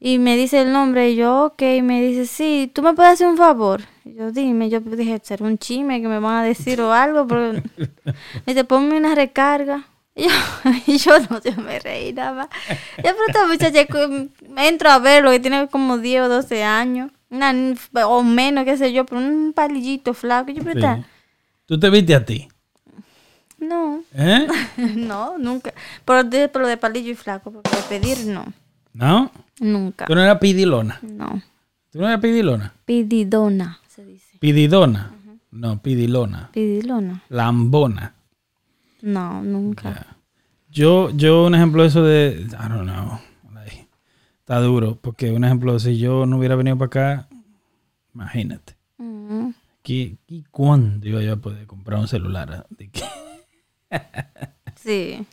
Y me dice el nombre y yo, ok, y me dice, sí, ¿tú me puedes hacer un favor? Y yo, dime, yo dije, será un chisme que me van a decir o algo, pero *laughs* me dice, ponme una recarga. Y *laughs* yo, y yo no, yo me reí nada más. Yo, pero esta muchacha, entro a verlo, que tiene como 10 o 12 años, una, o menos, qué sé yo, pero un palillito flaco. Y yo, pero Sí. Tú te viste a ti. no. ¿Eh? *laughs* No, nunca. Pero de, pero de palillo y flaco, porque de pedir no. ¿No? Nunca. Tú no eras pidilona. No. Tú no eras pidilona. Pididona, se dice. Pididona. No, pidilona. Pidilona. Lambona. No, nunca. Yo, yo, un ejemplo de eso de, I don't know, like, está duro, porque un ejemplo, si yo no hubiera venido para acá, imagínate, Mm. ¿qué, y ¿cuándo iba yo a poder comprar un celular? De que- *laughs* Sí.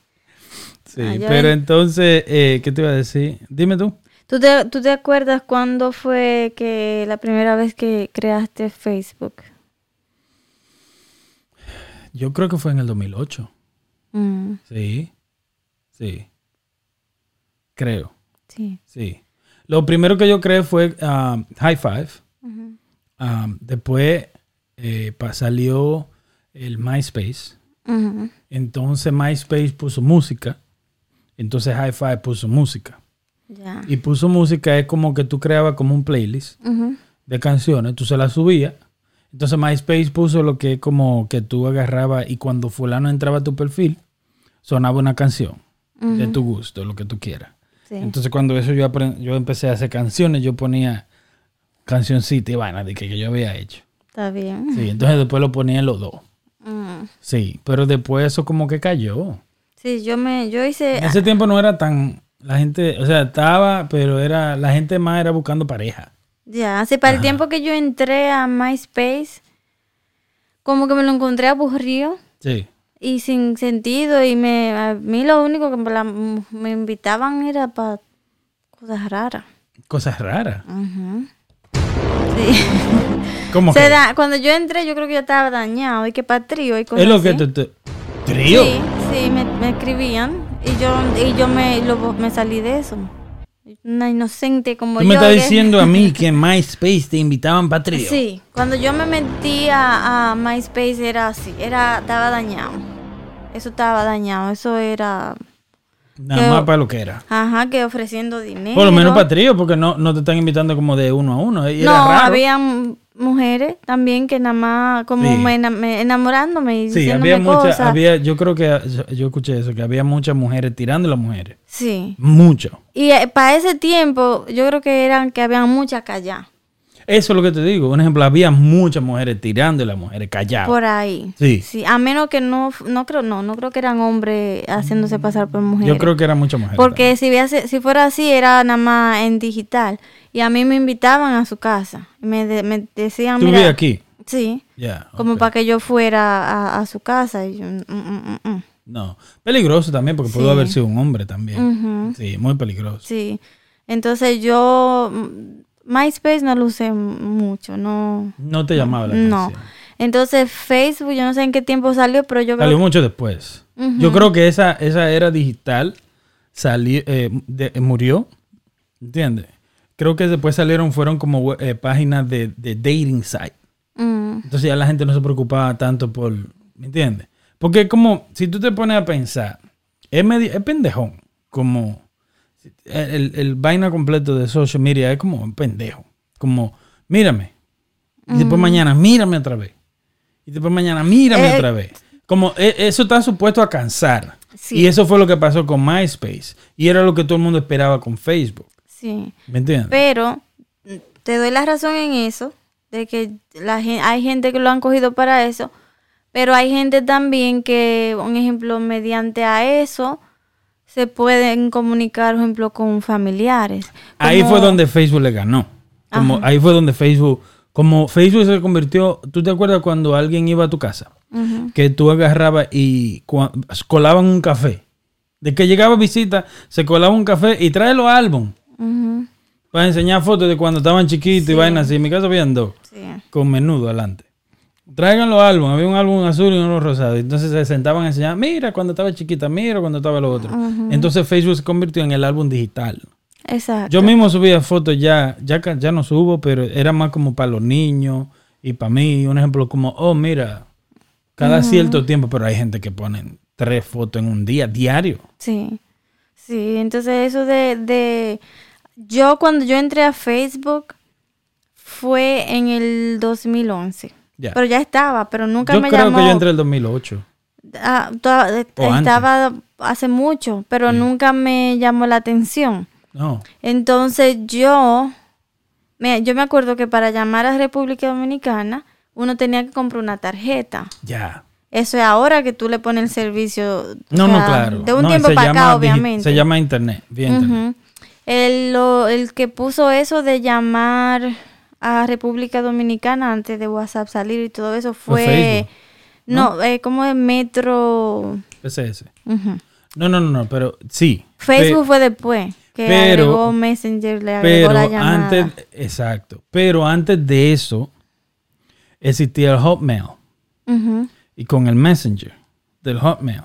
Sí, Ah, pero ven. entonces, eh, ¿qué te iba a decir? Dime tú. ¿Tú te, ¿Tú te acuerdas cuándo fue que la primera vez que creaste Facebook? Yo creo que fue en el 2008. Mm, Sí, sí. Creo, sí. sí. Lo primero que yo creé fue um, High Five. Um, después eh, salió el MySpace. Entonces MySpace puso música. Entonces High Five puso música. Y puso música es como que tú creabas como un playlist de canciones, tú se las subías. Entonces MySpace puso lo que es como que tú agarrabas y cuando fulano entraba a tu perfil, sonaba una canción de tu gusto, lo que tú quieras. Sí. Entonces cuando eso yo, yo empecé a hacer canciones, yo ponía cancioncita y vaina de que, que yo había hecho. Está bien. Sí, entonces después lo ponía en los dos. Mm. Sí, pero después eso como que cayó. Sí, yo me, yo hice, En ese tiempo no era tan, la gente, o sea, estaba, pero era, la gente más era buscando pareja. Ya, hace para el tiempo que yo entré a MySpace, como que me lo encontré aburrido Sí. y sin sentido y me a mí lo único que me, la- me invitaban era para cosas raras. Cosas raras. Sí. *laughs* ¿Cómo Se que? da- cuando yo entré yo creo que yo estaba dañado y que para trío y cosas Es lo que te, te- ¿Trío? Sí, sí, me, me escribían y yo y yo me, lo- me salí de eso. Una inocente como Tú yo. me estás diciendo a mí *laughs* que en MySpace te invitaban para trío. Sí, cuando yo me metí a, a MySpace era así, era, estaba dañado. Eso estaba dañado, eso era, Nada Que- más para lo que era. ajá, que ofreciendo dinero. Por lo menos para trío, porque no, no te están invitando como de uno a uno. Y No, era raro. habían mujeres también que nada más como Sí. me, ena- me- enamorándome y Sí, había muchas, había, yo creo que, yo, escuché eso, que había muchas mujeres tirando a las mujeres. Sí. Mucho. Y para ese tiempo yo creo que eran que habían muchas calladas Eso es lo que te digo. Un ejemplo, había muchas mujeres tirando a las mujeres calladas. por ahí. Sí. Sí, a menos que no, no creo, no, no creo que eran hombres haciéndose pasar por mujeres. Yo creo que eran muchas mujeres. Porque si, hubiese- si fuera así, era nada más en digital. Y a mí me invitaban a su casa. Me, de- me decían, ¿Tú mira, aquí? Sí, Ya. como para que yo fuera a, a su casa. Y yo, mm, mm, mm, mm. No. Peligroso también, porque pudo haber sido un hombre también. Sí, muy peligroso. Sí. Entonces yo mm, MySpace no lo usé mucho, no. No te llamaba la No. atención. Entonces Facebook, yo no sé en qué tiempo salió, pero yo Salió mucho después. Yo creo que esa, esa era digital sali- eh, de- murió. ¿Entiendes? Creo que después salieron, fueron como eh, páginas de, de dating site. Mm, Entonces ya la gente no se preocupaba tanto por. ¿Me entiendes? Porque como, si tú te pones a pensar, es, medio, es pendejón. Como el, el- vaina completo de social media es como un pendejo. Como, mírame. Y después mañana, mírame otra vez. Y después mañana, mírame Eh, otra vez. Como e- eso está supuesto a cansar. Sí. Y eso fue lo que pasó con MySpace. Y era lo que todo el mundo esperaba con Facebook. sí. ¿Me entiendes? Pero mm, te doy la razón en eso, de que la hay gente que lo han cogido para eso, pero hay gente también que, un ejemplo, mediante a eso se pueden comunicar, por ejemplo, con familiares. Ahí fue donde Facebook le ganó. Como, ahí fue donde Facebook, como Facebook se convirtió, ¿tú te acuerdas cuando alguien iba a tu casa? Que tú agarrabas y colaban un café. De que llegaba visita, se colaba un café y trae los álbumes ujú, para enseñar fotos de cuando estaban chiquitos y vainas así. En mi casa habían dos, sí. con menudo adelante. Traigan los álbumes, había un álbum azul y uno rosado. Entonces se sentaban a enseñar, mira cuando estaba chiquita, mira cuando estaba lo otro. Entonces Facebook se convirtió en el álbum digital. Exacto. Yo mismo subía fotos ya, ya, ya no subo, pero era más como para los niños y para mí. Un ejemplo como, oh, mira, cada cierto tiempo, pero hay gente que ponen tres fotos en un día, diario. Sí, sí, entonces eso de, de, yo cuando yo entré a Facebook fue en el 2011, Pero ya estaba, pero nunca yo me creo llamó, que yo entré en el 2008. ah, toda- eh, O antes. estaba hace mucho, pero nunca me llamó la atención. No. Entonces yo, me, yo me acuerdo que para llamar a República Dominicana uno tenía que comprar una tarjeta. Ya. Eso es ahora que tú le pones el servicio. o No, no, claro. De un No, tiempo para acá, obviamente. Se llama internet. Bien, internet. El, lo- el que puso eso de llamar a República Dominicana antes de WhatsApp salir y todo eso Fue no, eh, como de Metro... PCS. No, no, no, no, pero sí. Facebook Pe- fue después, que pero- agregó Messenger, le agregó pero la llamada. antes, exacto. Pero antes de eso, existía el Hotmail. Y con el Messenger del Hotmail.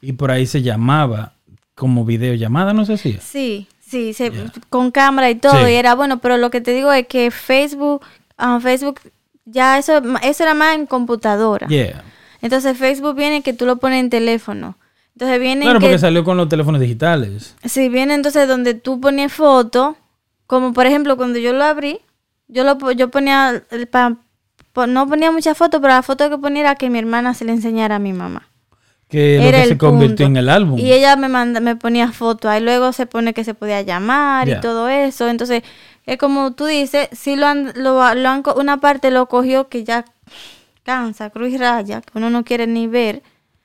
Y por ahí se llamaba como videollamada, no sé si. Sí, sí, se- con cámara y todo, Sí. y era bueno, pero lo que te digo es que Facebook, ah, Facebook, ya eso, eso era más en computadora. Yeah. Entonces Facebook viene que tú lo pones en teléfono. Entonces viene Claro, que porque salió con los teléfonos digitales. sí viene entonces donde tú ponías foto, como por ejemplo cuando yo lo abrí, yo lo yo ponía el pa- po- no ponía muchas fotos, pero la foto que ponía era que mi hermana se le enseñara a mi mamá. Que lo que se convirtió punto. en el álbum. Y ella me manda, me ponía fotos, ahí luego se pone que se podía llamar y todo eso. Entonces, es como tú dices, sí lo han, lo, lo han una parte lo cogió que ya cansa, cruz y raya, que uno no quiere ni ver.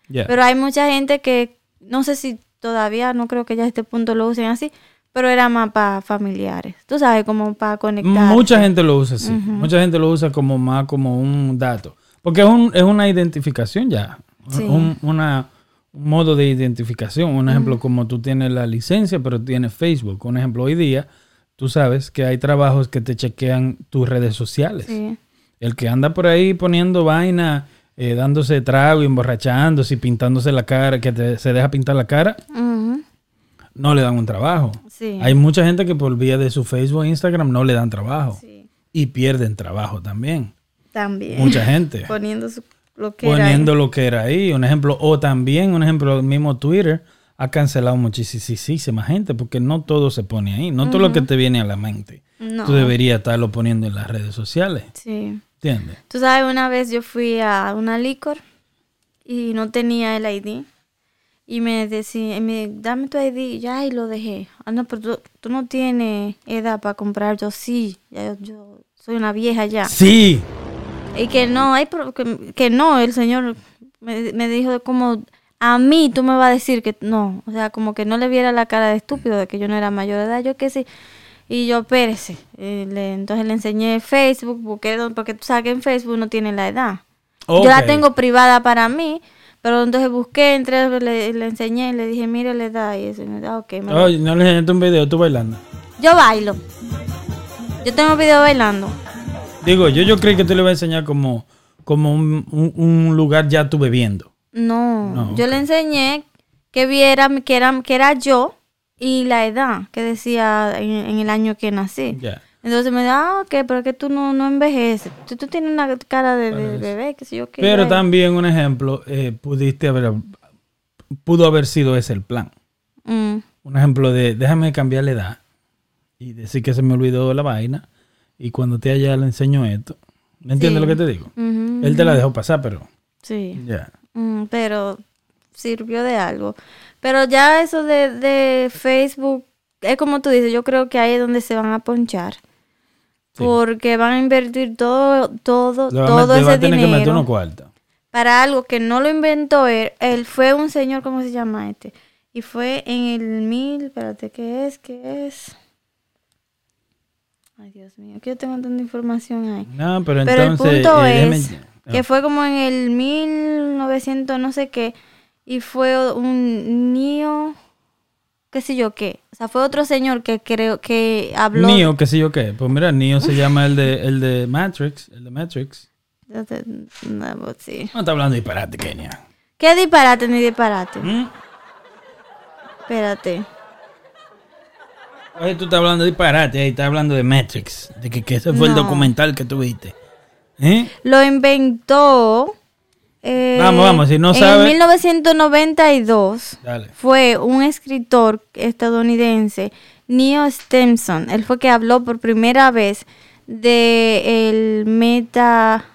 Yeah. Pero hay mucha gente que, no sé si todavía, no creo que ya a este punto lo usen así, pero era más para familiares. Tú sabes, como para conectar. Mucha gente lo usa así. Mucha gente lo usa como más como un dato. Porque es, un, es una identificación ya. Sí. Un, una, un modo de identificación. Un ejemplo, como tú tienes la licencia, pero tienes Facebook. Un ejemplo, hoy día, tú sabes que hay trabajos que te chequean tus redes sociales. Sí. El que anda por ahí poniendo vaina, eh, dándose trago, y emborrachándose y pintándose la cara, que te- se deja pintar la cara, no le dan un trabajo. Sí. Hay mucha gente que por vía de su Facebook e Instagram no le dan trabajo. Sí. Y pierden trabajo también. También. Mucha gente. *laughs* Poniendo su, lo que era ahí. poniendo lo que era ahí. Un ejemplo, o también, un ejemplo, el mismo Twitter ha cancelado muchísima gente porque no todo se pone ahí. No todo lo que te viene a la mente. No. Tú deberías estarlo poniendo en las redes sociales. Sí. ¿Entiendes? Tú sabes, una vez yo fui a una licor y no tenía el ID. Y me decía, me, dame tu ID. Ya, y lo dejé. Ah, no, pero tú, tú no tienes edad para comprar. Yo sí, ya, yo, yo soy una vieja ya. Sí. Y que no, hay que, que no, el señor me, me dijo como, a mí tú me vas a decir que no. O sea, como que no le viera la cara de estúpido de que yo no era mayor de edad. Yo que sí. Y yo, espérese. Eh, le- entonces le enseñé Facebook, porque, porque tú sabes que en Facebook no tiene la edad. Yo la tengo privada para mí, Pero entonces busqué, entré, le, le enseñé, le dije, mire la edad y eso. y me dijo, ah, ok, me no le enseñaste un video, tú bailando. Yo bailo. Yo tengo video bailando. Digo, yo, yo creí que tú le ibas a enseñar como, como un, un- un lugar ya tú bebiendo. No, No, yo le enseñé que viera que era, que era yo y la edad que decía en, en el año que nací. Ya. Entonces me dijo, ah, ok, pero es que tú no, no envejeces. Tú, tú tienes una cara de, de bebé, que sé yo qué. Pero también un ejemplo, eh, pudiste haber, pudo haber sido ese el plan. Mm, Un ejemplo de, déjame cambiar la edad y decir que se me olvidó la vaina y cuando te allá le enseño esto. ¿Me entiendes Sí. lo que te digo? Él te la dejó pasar, pero Sí. ya. Mm, pero sirvió de algo. Pero ya eso de, de Facebook, es como tú dices, yo creo que ahí es donde se van a ponchar. Sí. Porque van a invertir todo, todo, Le va, a todo ese a tener que meter dinero cuartos. para algo que no lo inventó él. Él fue un señor, ¿cómo se llama este? Y fue en el mil, espérate, ¿qué es? ¿Qué es? Ay, Dios mío, que yo tengo tanta información ahí. No, pero, Pero entonces... el punto eh, déjeme- es que fue como en el 1900 no sé qué y fue un niño qué sé yo qué o sea fue otro señor que creo que habló Neo, qué sé yo qué. Pues mira, Neo se *laughs* llama el de, el de Matrix. El de Matrix. No, pues sí. No está hablando de disparate, Kenia. qué disparate ni disparate ¿Mm? espérate Oye, tú estás hablando de disparate, ahí estás hablando de Matrix. De que, que ese fue el documental que tú viste. ¿Eh? lo inventó eh, Vamos, vamos, si no en sabe- 1992 Dale. fue un escritor estadounidense, Neo Stemson. Él fue que habló por primera vez de el metaverse,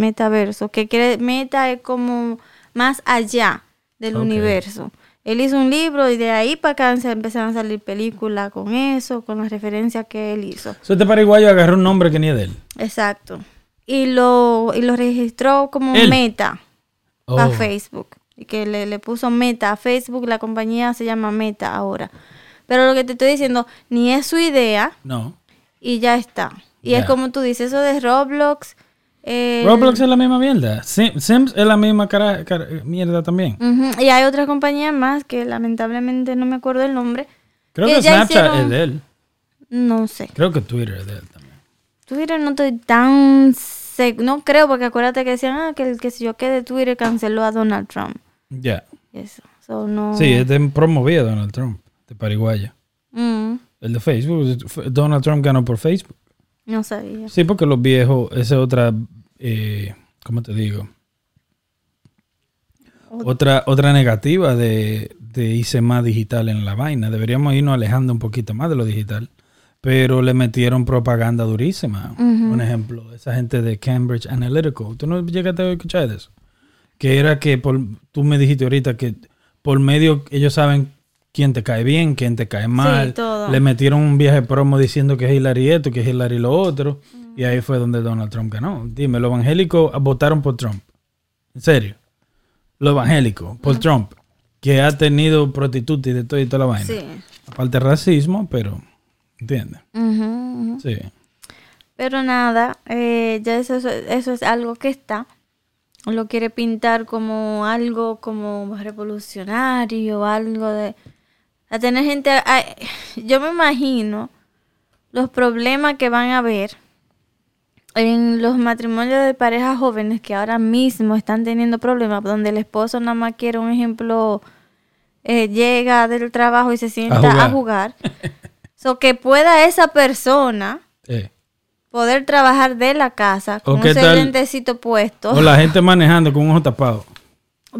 metaverso, que quiere, meta es como más allá del universo. Él hizo un libro y de ahí para acá se empezaron a salir películas con eso, con las referencias que él hizo. So, este paraguayo agarró un nombre que ni es de él. Exacto. Y lo, y lo registró como Él. meta Oh. para Facebook. Y que le, le puso Meta a Facebook, la compañía se llama Meta ahora. Pero lo que te estoy diciendo, ni es su idea No. y ya está. Y es como tú dices, eso de Roblox. Eh, Roblox es la misma mierda. Sim- Sims es la misma cara, cara- mierda también. Y hay otras compañías más que lamentablemente no me acuerdo el nombre. Creo Que Snapchat hicieron- es de él. No sé. Creo que Twitter es de él también. Twitter no estoy tan... No creo, porque acuérdate que decían ah, que el que si yo que de Twitter canceló a Donald Trump. Ya. Eso. So, no... Sí, este promovía a Donald Trump, de Paraguaya. Mm, El de Facebook, Donald Trump ganó por Facebook. No sabía. Sí, porque los viejos, esa es otra, eh, ¿cómo te digo? Otra, otra negativa de, de irse más digital en la vaina. Deberíamos irnos alejando un poquito más de lo digital. Pero le metieron propaganda durísima. Un ejemplo, esa gente de Cambridge Analytical. ¿Tú no llegaste a escuchar de eso? Que era que por, tú me dijiste ahorita que por medio ellos saben quién te cae bien, quién te cae mal. todo. Le metieron un viaje promo diciendo que es Hillary esto, que es Hillary lo otro. Y ahí fue donde Donald Trump ganó. Dime, los evangélicos votaron por Trump. En serio. Los evangélicos por Trump. Que ha tenido prostitutas y de todo y toda la vaina. Sí. Aparte de racismo, pero... ¿Entiendes? Sí. Pero nada, eh, ya eso, eso, eso es algo que está. Lo quiere pintar como algo como revolucionario, algo de... A tener gente... ay, yo me imagino los problemas que van a haber en los matrimonios de parejas jóvenes que ahora mismo están teniendo problemas, donde el esposo nada más quiere un ejemplo, eh, llega del trabajo y se sienta a jugar. so que pueda esa persona Eh. poder trabajar de la casa ¿O con ese tal? puesto. O la gente manejando con un ojo tapado.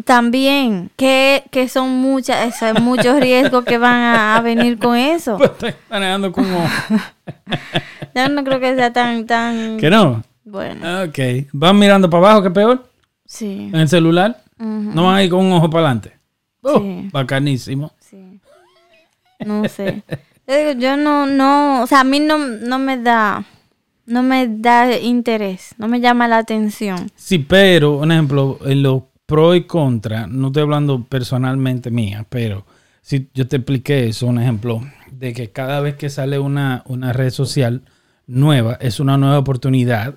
También, que, que son muchas, hay muchos riesgos que van a, a venir con eso. *laughs* Pues estoy manejando ojo. *laughs* Ya no creo que sea tan, tan ¿Que no? bueno. Ok. ¿Van mirando para abajo, que peor? Sí, En el celular. No van a ir con un ojo para adelante. Oh, Sí. Bacanísimo. sí. No sé. Yo digo, yo no, no, o sea, a mí no, no me da, no me da interés, no me llama la atención. Sí, pero, un ejemplo, en los pro y contra, no estoy hablando personalmente mía, pero si yo te expliqué eso, un ejemplo, de que cada vez que sale una, una red social nueva, es una nueva oportunidad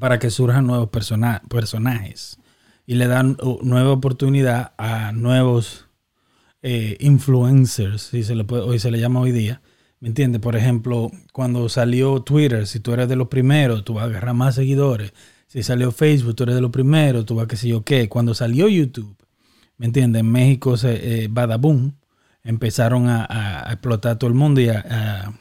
para que surjan nuevos persona- personajes. y le dan uh, nueva oportunidad a nuevos eh, influencers, si se le puede, hoy se le llama hoy día. ¿Me entiendes? Por ejemplo, cuando salió Twitter, si tú eres de los primeros, tú vas a agarrar más seguidores. Si salió Facebook, tú eres de los primeros, tú vas a qué sé yo qué. Cuando salió YouTube, ¿me entiendes? En México se eh, badaboom, empezaron a, a- a explotar a todo el mundo y a, a,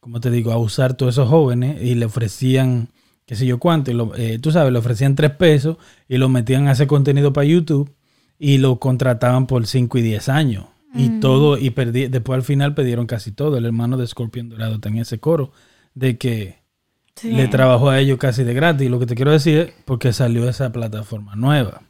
¿cómo te digo? A usar todos esos jóvenes y le ofrecían, qué sé yo cuánto, y lo- eh, tú sabes, le ofrecían tres pesos y lo metían a hacer contenido para YouTube y lo contrataban por 5 y 10 años. Y todo, y perdí, después al final perdieron casi todo. El hermano de Scorpion Dorado tenía ese coro de que Sí. le trabajó a ellos casi de gratis. Lo que te quiero decir es porque salió esa plataforma nueva.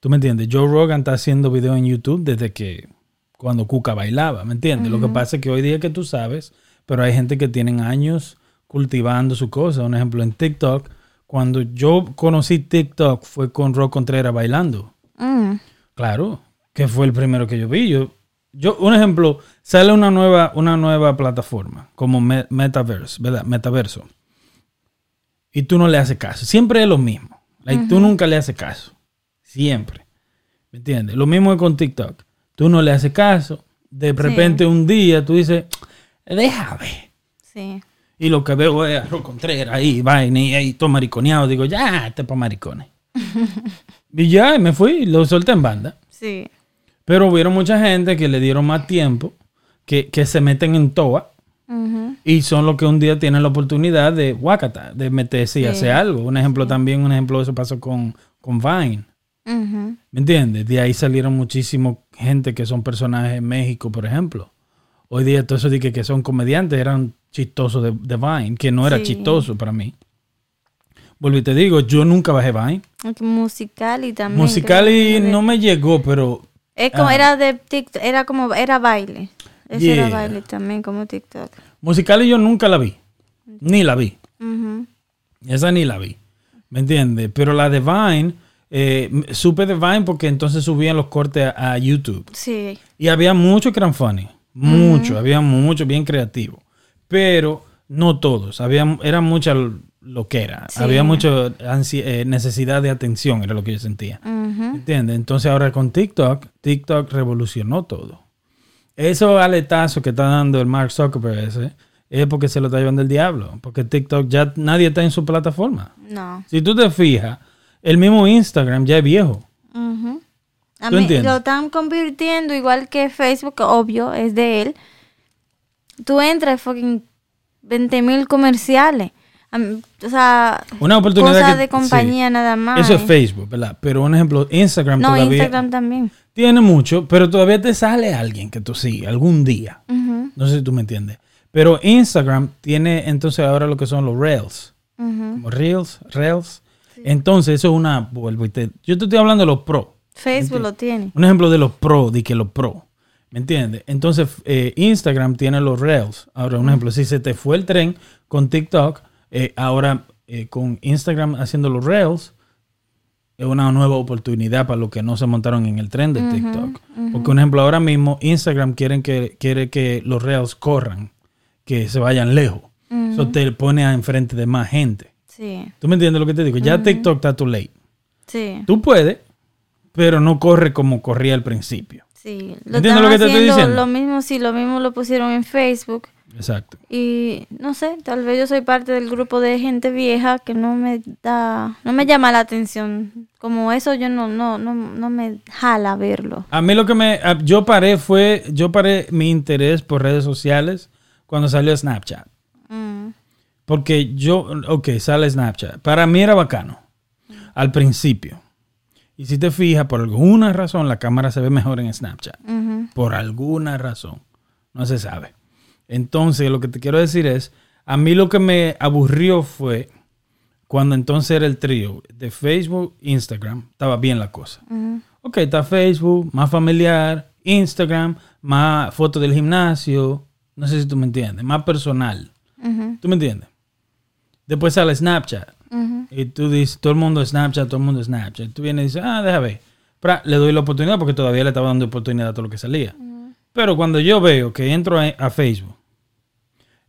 ¿Tú me entiendes? Joe Rogan está haciendo videos en YouTube desde que cuando Cuca bailaba, ¿me entiendes? Lo que pasa es que hoy día que tú sabes, pero hay gente que tienen años cultivando su cosa. Un ejemplo, en TikTok, cuando yo conocí TikTok fue con Rock Contreras bailando. Mm, Claro, que fue el primero que yo vi. Yo, yo un ejemplo, sale una nueva, una nueva plataforma como Me- Metaverse, ¿verdad? Metaverso. Y tú no le haces caso. Siempre es lo mismo. Like, Tú nunca le haces caso. Siempre. ¿Me entiendes? Lo mismo es con TikTok. Tú no le haces caso. De repente un día tú dices, déjame. sí. Y lo que veo es a Contreras ahí, vaina, y ahí todo mariconeado. Digo, ya, este es para maricones. *laughs* y ya, me fui lo solté en banda. Sí. Pero hubieron mucha gente que le dieron más tiempo, que, que se meten en toa Y son los que un día tienen la oportunidad de guacata, de meterse y Sí. hacer algo. Un ejemplo también, un ejemplo de eso pasó con, con Vine. ¿Me entiendes? De ahí salieron muchísimo gente que son personajes en México, por ejemplo. Hoy día todo eso de que, que son comediantes eran chistosos de, de Vine, que no era Sí. chistoso para mí. Vuelvo y te digo, yo nunca bajé Vine. Musical y también. Musical y no me llegó, pero Es como, Ah. era de TikTok, era como, era baile. Eso Yeah. era baile también, como TikTok. Musical yo nunca la vi. Ni la vi. Esa ni la vi. ¿Me entiendes? Pero la de Vine, eh, supe de Vine porque entonces subían los cortes a, a YouTube. Sí. Y había muchos que eran funny. Mucho, había muchos bien creativos. Pero no todos. Había, era mucha lo que era. Sí. Había mucha eh, necesidad de atención, era lo que yo sentía. Ujú. ¿Entiendes? Entonces ahora con TikTok, TikTok revolucionó todo. Eso aletazo que está dando el Mark Zuckerberg ese, es porque se lo está llevando el diablo. Porque TikTok ya nadie está en su plataforma. No. Si tú te fijas, el mismo Instagram ya es viejo. A ¿Tú mí entiendes? lo están convirtiendo igual que Facebook, obvio, es de él. Tú entras, fucking 20 mil comerciales. O sea, Una oportunidad cosas que- de compañía nada más. Eso es Facebook, ¿verdad? Pero un ejemplo, Instagram No, todavía Instagram también. tiene mucho, pero todavía te sale alguien que tú sigues algún día. No sé si tú me entiendes. Pero Instagram tiene entonces ahora lo que son los Reels. ujú. como Reels, Reels. Entonces, eso es una. vuelvo y te- yo te estoy hablando de los pro. Facebook lo tiene. Un ejemplo de los pro, de que los pro. ¿Me entiendes? Entonces, eh, Instagram tiene los Reels. Ahora, un ejemplo, si se te fue el tren con TikTok, eh, ahora eh, con Instagram haciendo los Reels, es una nueva oportunidad para los que no se montaron en el tren de TikTok. Porque, un ejemplo, ahora mismo Instagram quieren que, quiere que los Reels corran, que se vayan lejos. Eso te pone enfrente de más gente. Sí, ¿Tú me entiendes lo que te digo? Ya TikTok está too late. sí, Tú puedes, pero no corre como corría al principio. sí. Lo ¿Entiendes lo que te estoy diciendo? Lo mismo, sí, lo mismo lo pusieron en Facebook. Exacto. Y no sé, tal vez yo soy parte del grupo de gente vieja que no me da, no me llama la atención. Como eso yo no, no, no, no me jala verlo. A mí lo que me... Yo paré fue... Yo paré mi interés por redes sociales cuando salió Snapchat. Mm, Porque yo... Ok, sale Snapchat. Para mí era bacano. Al principio. Y si te fijas, por alguna razón la cámara se ve mejor en Snapchat. Por alguna razón. No se sabe. Entonces, lo que te quiero decir es, a mí lo que me aburrió fue cuando entonces era el trío de Facebook, Instagram, estaba bien la cosa. ujú. Ok, está Facebook, más familiar, Instagram, más fotos del gimnasio, no sé si tú me entiendes, más personal. Ujú, ¿Tú me entiendes? Después sale Snapchat. Y tú dices, todo el mundo es Snapchat, todo el mundo es Snapchat. Tú vienes y dices, ah, déjame ver. Le doy la oportunidad porque todavía le estaba dando oportunidad a todo lo que salía. Pero cuando yo veo que entro a, a Facebook,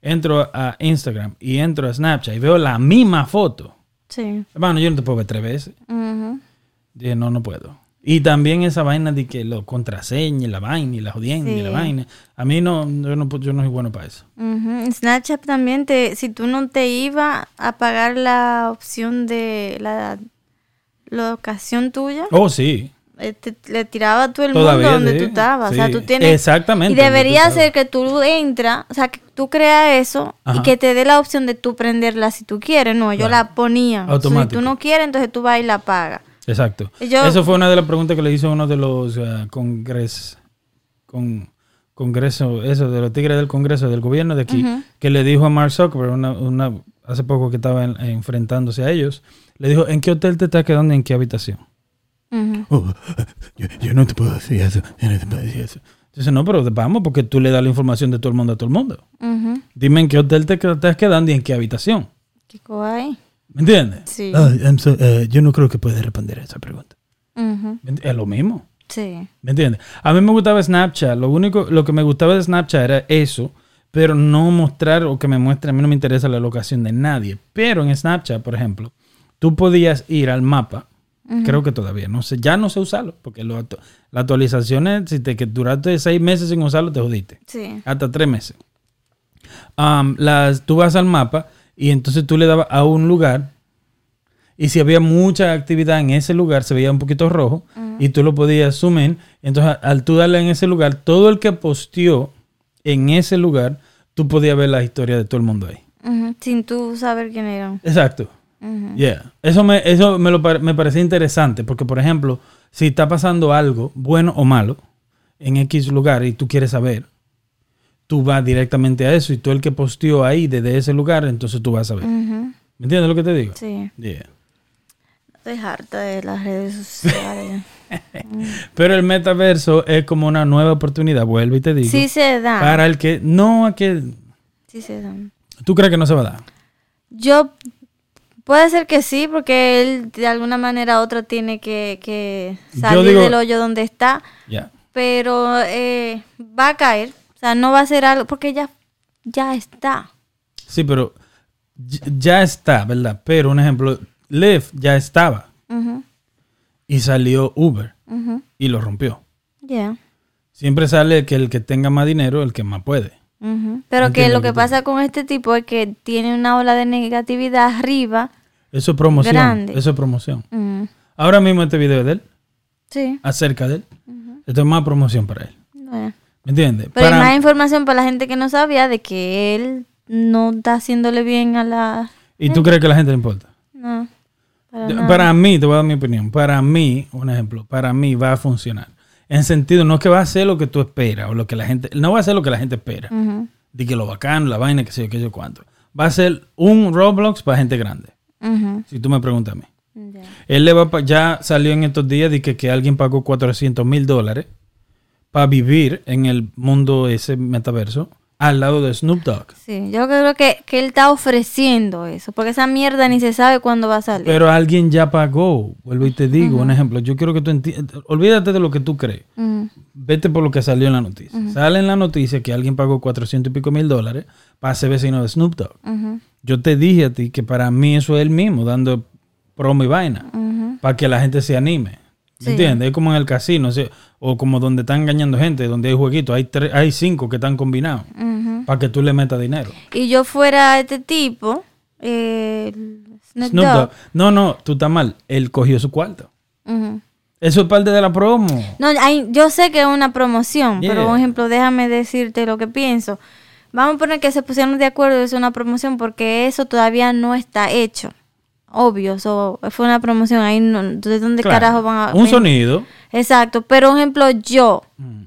entro a Instagram y entro a Snapchat y veo la misma foto, Sí. hermano, yo no te puedo ver tres veces. Dije, no, no puedo. Y también esa vaina de que lo contraseña, y la vaina, y la jodienda, y la vaina. A mí no, yo no, yo no soy bueno para eso. Snapchat también, te, si tú no te ibas a pagar la opción de la locación tuya, Oh, sí. Eh, te- le tiraba a todo el Todavía, mundo donde sí. tú estabas. O sea, tú tienes... Exactamente, Y debería ser que tú entras, o sea, que tú creas eso y que te dé la opción de tú prenderla si tú quieres. No, yo la ponía. O sea, Si tú no quieres, entonces tú vas y la pagas. Exacto. Yo- Eso fue una de las preguntas que le hizo uno de los eh, congres, con, congreso, eso, de los tigres del congreso del gobierno de aquí, que le dijo a Mark Zuckerberg, una, una- hace poco que estaba en- enfrentándose a ellos, le dijo, ¿en qué hotel te estás quedando y en qué habitación? "Oh, yo, yo no te puedo decir eso, yo no te puedo decir eso. Entonces, no, pero vamos, porque tú le das la información de todo el mundo a todo el mundo. Dime en qué hotel te estás quedando y en qué habitación. Qué guay. ¿Me entiendes? Sí. Ah, so- eh, yo no creo que puedes responder a esa pregunta. Ujú. ¿Me ent- Es lo mismo. Sí. ¿Me entiendes? A mí me gustaba Snapchat. Lo único, lo que me gustaba de Snapchat era eso, pero no mostrar o que me muestre. A mí no me interesa la locación de nadie. Pero en Snapchat, por ejemplo, tú podías ir al mapa. Creo que todavía no sé, ya no sé usarlo, porque lo actu- las actualizaciones, si te que duraste seis meses sin usarlo, te jodiste. Sí. Hasta tres meses. Am, las, tú vas al mapa y entonces tú le dabas a un lugar y si había mucha actividad en ese lugar se veía un poquito rojo y tú lo podías in. Entonces al tú darle en ese lugar, todo el que posteó en ese lugar, tú podías ver la historia de todo el mundo ahí. Sin tú saber quién era. Exacto. Yeah. Eso, me, eso me, lo, me parecía interesante porque, por ejemplo, si está pasando algo, bueno o malo, en X lugar y tú quieres saber, tú vas directamente a eso y tú el que posteó ahí desde ese lugar, entonces tú vas a saber. Ujú. ¿Me entiendes lo que te digo? Sí. Yeah. Estoy harta de las redes sociales. *laughs* Pero el metaverso es como una nueva oportunidad, vuelvo y te digo. sí se da. Para el que no, a que Sí se da. tú crees que no se va a dar. Yo puede ser que sí, porque él de alguna manera u otra tiene que, salir digo- del hoyo donde está, Ya. pero eh, va a caer. O sea, no va a ser algo, porque ya, ya está. Sí, pero ya está, ¿verdad? Pero un ejemplo, Lyft ya estaba y salió Uber y lo rompió. Ya. Siempre sale que el que tenga más dinero, el que más puede. Pero que Entiendo lo lo que pasa con este tipo es que tiene una ola de negatividad arriba. Eso es promoción. Grande. Eso es promoción. Mm, Ahora mismo este video es de él, Sí. acerca de él. Esto es más promoción para él. Bueno. ¿Me entiendes? Pero hay Para- más información para la gente que no sabía de que él no está haciéndole bien a la... ¿Y tú crees que a la gente le importa? No. Para mí, te voy a dar mi opinión. Para mí, un ejemplo, para mí va a funcionar. En sentido, no es que va a hacer lo que tú esperas o lo que la gente. No va a ser lo que la gente espera. De que lo bacano, la vaina, que sé yo, que yo cuánto. Va a ser un Roblox para gente grande. Si tú me preguntas a mí. Él le va ya salió en estos días de que, que alguien pagó 400 mil dólares para vivir en el mundo ese metaverso al lado de Snoop Dogg. Sí, yo creo que, que él está ofreciendo eso, porque esa mierda ni se sabe cuándo va a salir. Pero alguien ya pagó. Vuelvo y te digo, un ejemplo. Yo quiero que tú entiendas. Olvídate de lo que tú crees. Vete por lo que salió en la noticia. Sale en la noticia que alguien pagó 400 y pico mil dólares para ser vecino de Snoop Dogg. Yo te dije a ti que para mí eso es él mismo, dando promo y vaina, para que la gente se anime. ¿Me Sí. entiendes? Es como en el casino, o, como donde están engañando gente, donde hay jueguitos. Hay, tres- hay cinco que están combinados para que tú le metas dinero. Y yo fuera este tipo, eh, Snoop, Snoop Dogg, Dogg. No, no, tú estás mal. Él cogió su cuarto. Eso es parte de la promo. No, hay- yo sé que es una promoción, Yeah. pero por ejemplo, déjame decirte lo que pienso. Vamos a poner que se pusieron de acuerdo es una promoción porque eso todavía no está hecho. Obvio, so, fue una promoción ahí, no, ¿de dónde Claro. carajo van a...? Un sonido. Exacto, pero por ejemplo, yo, Mm.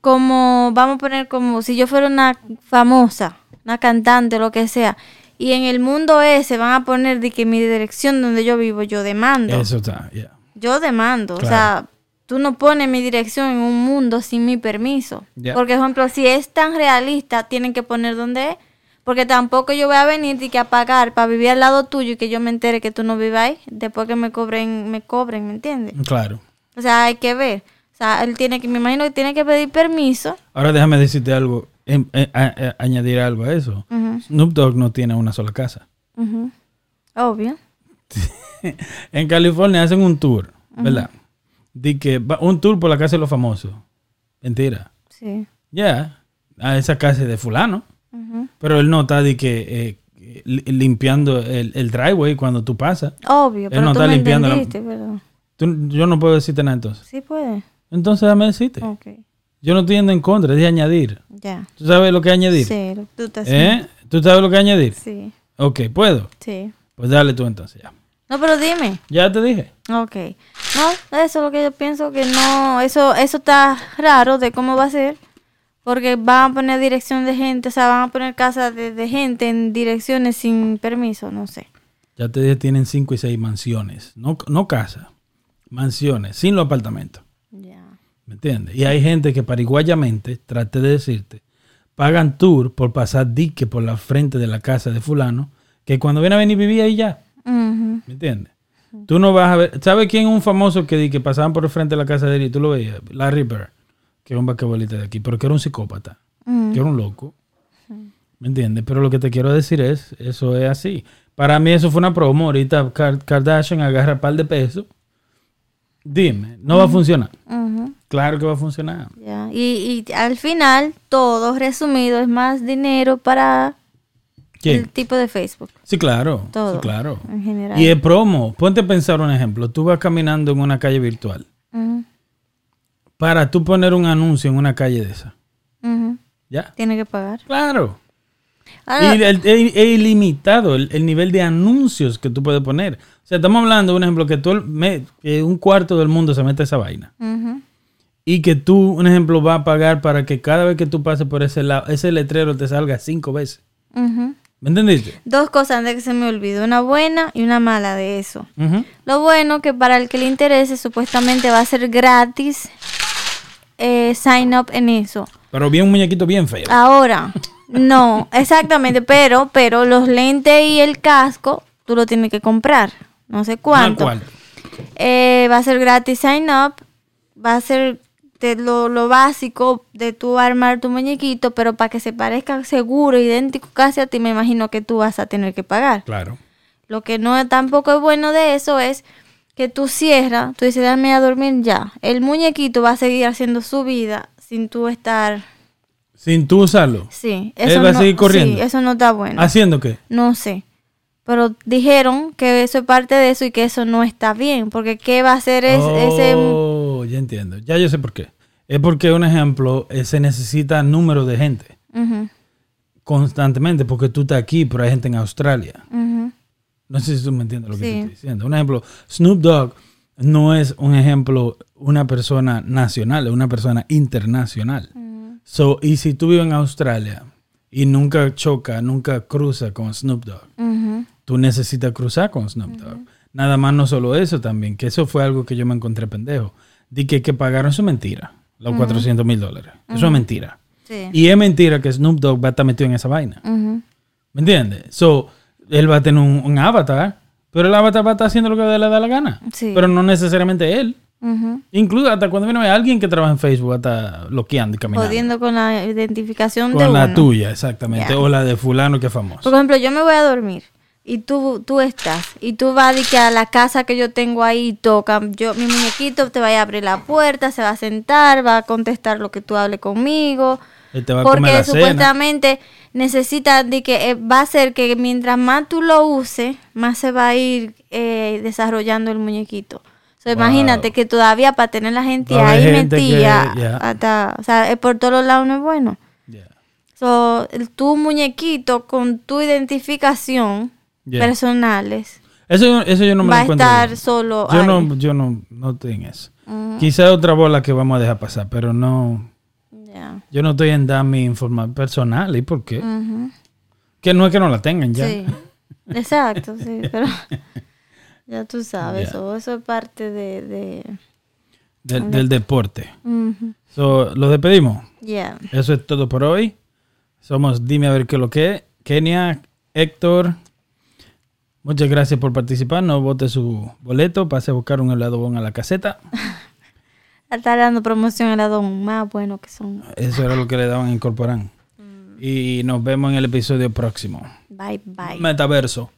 como, vamos a poner como si yo fuera una famosa, una cantante, lo que sea, y en el mundo ese van a poner de que mi dirección donde yo vivo, yo demando. Eso está, yeah. Yo demando. Claro. O sea, tú no pones mi dirección en un mundo sin mi permiso. Porque, por ejemplo, si es tan realista, tienen que poner donde es. Porque tampoco yo voy a venir y que a pagar para vivir al lado tuyo y que yo me entere que tú no ahí. Después que me cobren, me cobren, ¿me entiendes? Claro. O sea, hay que ver. O sea, él tiene que, me imagino que tiene que pedir permiso. Ahora déjame decirte algo, em- eh, a- a- añadir algo a eso. Ujú, Snoop Dogg no tiene una sola casa. Obvio. *laughs* En California hacen un tour ¿verdad? Di que va un tour por la casa de los famosos. Mentira. Sí. Ya, a esa casa de fulano. Pero él no está de que eh, li- limpiando el, el driveway cuando tú pasas. Obvio, Él pero no tú está me limpiando la- pero... Tú- yo no puedo decirte nada entonces. Sí puede. Entonces dame decirte. Ok. Yo no estoy yendo en contra, es de añadir. Ya. ¿Tú sabes lo que añadir? Sí, tú estás ¿Eh? ¿Tú sabes lo que añadir? Sí, Ok, ¿puedo? sí. Pues dale tú entonces ya. No, pero dime. Ya te dije. Ok. No, eso es lo que yo pienso que no, eso, eso está raro de cómo va a ser. Porque van a poner dirección de gente, o sea, van a poner casas de, de gente en direcciones sin permiso, no sé. Ya te dije, tienen cinco y seis mansiones. No, no casa, mansiones, sin los apartamentos. Ya. ¿Me entiendes? Y hay gente que pariguayamente, trate de decirte, pagan tour por pasar dique por la frente de la casa de fulano, que cuando viene a venir vivía ahí ya. ¿Me entiendes? Tú no vas a ver. ¿Sabes quién es un famoso que, di que pasaban por el frente de la casa de él y tú lo veías? Larry Bird, que un basquetbolista de aquí, pero que era un psicópata, Mm. que era un loco. ¿Me entiendes? Pero lo que te quiero decir es, eso es así. Para mí eso fue una promo. Ahorita Kar- Kardashian agarra par de pesos. Dime, ¿no va a funcionar? Claro que va a funcionar. Ya. Y, y al final, todo resumido es más dinero para ¿Quién? el tipo de Facebook, Sí, claro. Todo. Sí, claro. en general. Y es promo. Ponte a pensar un ejemplo. Tú vas caminando en una calle virtual. Ujú. Para tú poner un anuncio en una calle de esa. ¿Ya? Tiene que pagar. Claro. Ahora, Y el- es ilimitado el, el nivel de anuncios que tú puedes poner. O sea, estamos hablando de un ejemplo que, el- me- que un cuarto del mundo se mete a esa vaina. Y que tú, un ejemplo, vas a pagar para que cada vez que tú pases por ese lado, ese letrero te salga cinco veces. ¿Me entendiste? Dos cosas antes que se me olvide, una buena y una mala de eso. Lo bueno que para el que le interese supuestamente va a ser gratis eh, sign up en eso. Pero bien un muñequito bien feo. Ahora, no, exactamente, *laughs* pero pero los lentes y el casco tú lo tienes que comprar. No sé cuánto. ¿Cuál? Eh, va a ser gratis sign up, va a ser de lo, lo básico de tú armar tu muñequito, pero para que se parezca seguro, idéntico casi a ti, me imagino que tú vas a tener que pagar. Claro. Lo que no tampoco es bueno de eso es que tú cierras, tú dices, dame a dormir ya. El muñequito va a seguir haciendo su vida sin tú estar... Sin tú usarlo. Sí, Él va a no- seguir corriendo. Sí, eso no está bueno. ¿Haciendo qué? No sé. Pero dijeron que eso es parte de eso y que eso no está bien. Porque qué va a hacer es, ese... Oh, ya entiendo. Ya yo sé por qué. Es porque, un ejemplo, eh, se necesita número de gente constantemente porque tú estás aquí, pero hay gente en Australia. No sé si tú me entiendes lo que Sí. te estoy diciendo. Un ejemplo, Snoop Dogg no es un ejemplo, una persona nacional, es una persona internacional. So, y si tú vives en Australia y nunca choca, nunca cruza con Snoop Dogg, Ujú. tú necesitas cruzar con Snoop Dogg. Nada más no solo eso también, que eso fue algo que yo me encontré pendejo. Di que, que pagaron, es mentira, los 400 mil dólares. Eso es mentira. Sí. Y es mentira que Snoop Dogg va a estar metido en esa vaina. ¿Me entiendes? So, él va a tener un, un avatar, pero el avatar va a estar haciendo lo que le da la gana. Sí. Pero no necesariamente él. Incluso hasta cuando viene alguien que trabaja en Facebook, va a estar bloqueando y caminando. Jodiendo con la identificación de Con la uno. tuya, exactamente. O la de fulano que es famoso. Por ejemplo, yo me voy a dormir y tú, tú estás y tú vas de que a la casa que yo tengo ahí toca, yo, mi muñequito te va a abrir la puerta, se va a sentar, va a contestar lo que tú hables conmigo. Él te va a comer Porque la cena. Necesita de que eh, va a ser que mientras más tú lo uses, más se va a ir eh, desarrollando el muñequito. So, Wow. Imagínate que todavía para tener la gente ahí gente que- metida, hasta, o sea, eh, por todos lados no es bueno. Yeah. So, el- tu muñequito con tu identificación Yeah. personales Eso, eso yo no me va a estar bien. solo Yo ahí. no, yo no, no en eso. Ujú, Quizá otra bola que vamos a dejar pasar, pero no. Yo no estoy en dar mi información personal. ¿Y por qué? Que no es que no la tengan ya. Sí, exacto, sí, *laughs* pero *laughs* ya tú sabes, so, eso es parte de... de Del, del deporte. ujú, So, lo despedimos. ya. Eso es todo por hoy. Somos Dime a ver qué es lo que es. Kenia, Héctor. Muchas gracias por participar. No vote su boleto. Pase a buscar un helado bon a la caseta. *laughs* Está dando promoción a la más bueno que son. Eso era lo que le daban a incorporar. Y nos vemos en el episodio próximo. Bye, bye. Metaverso.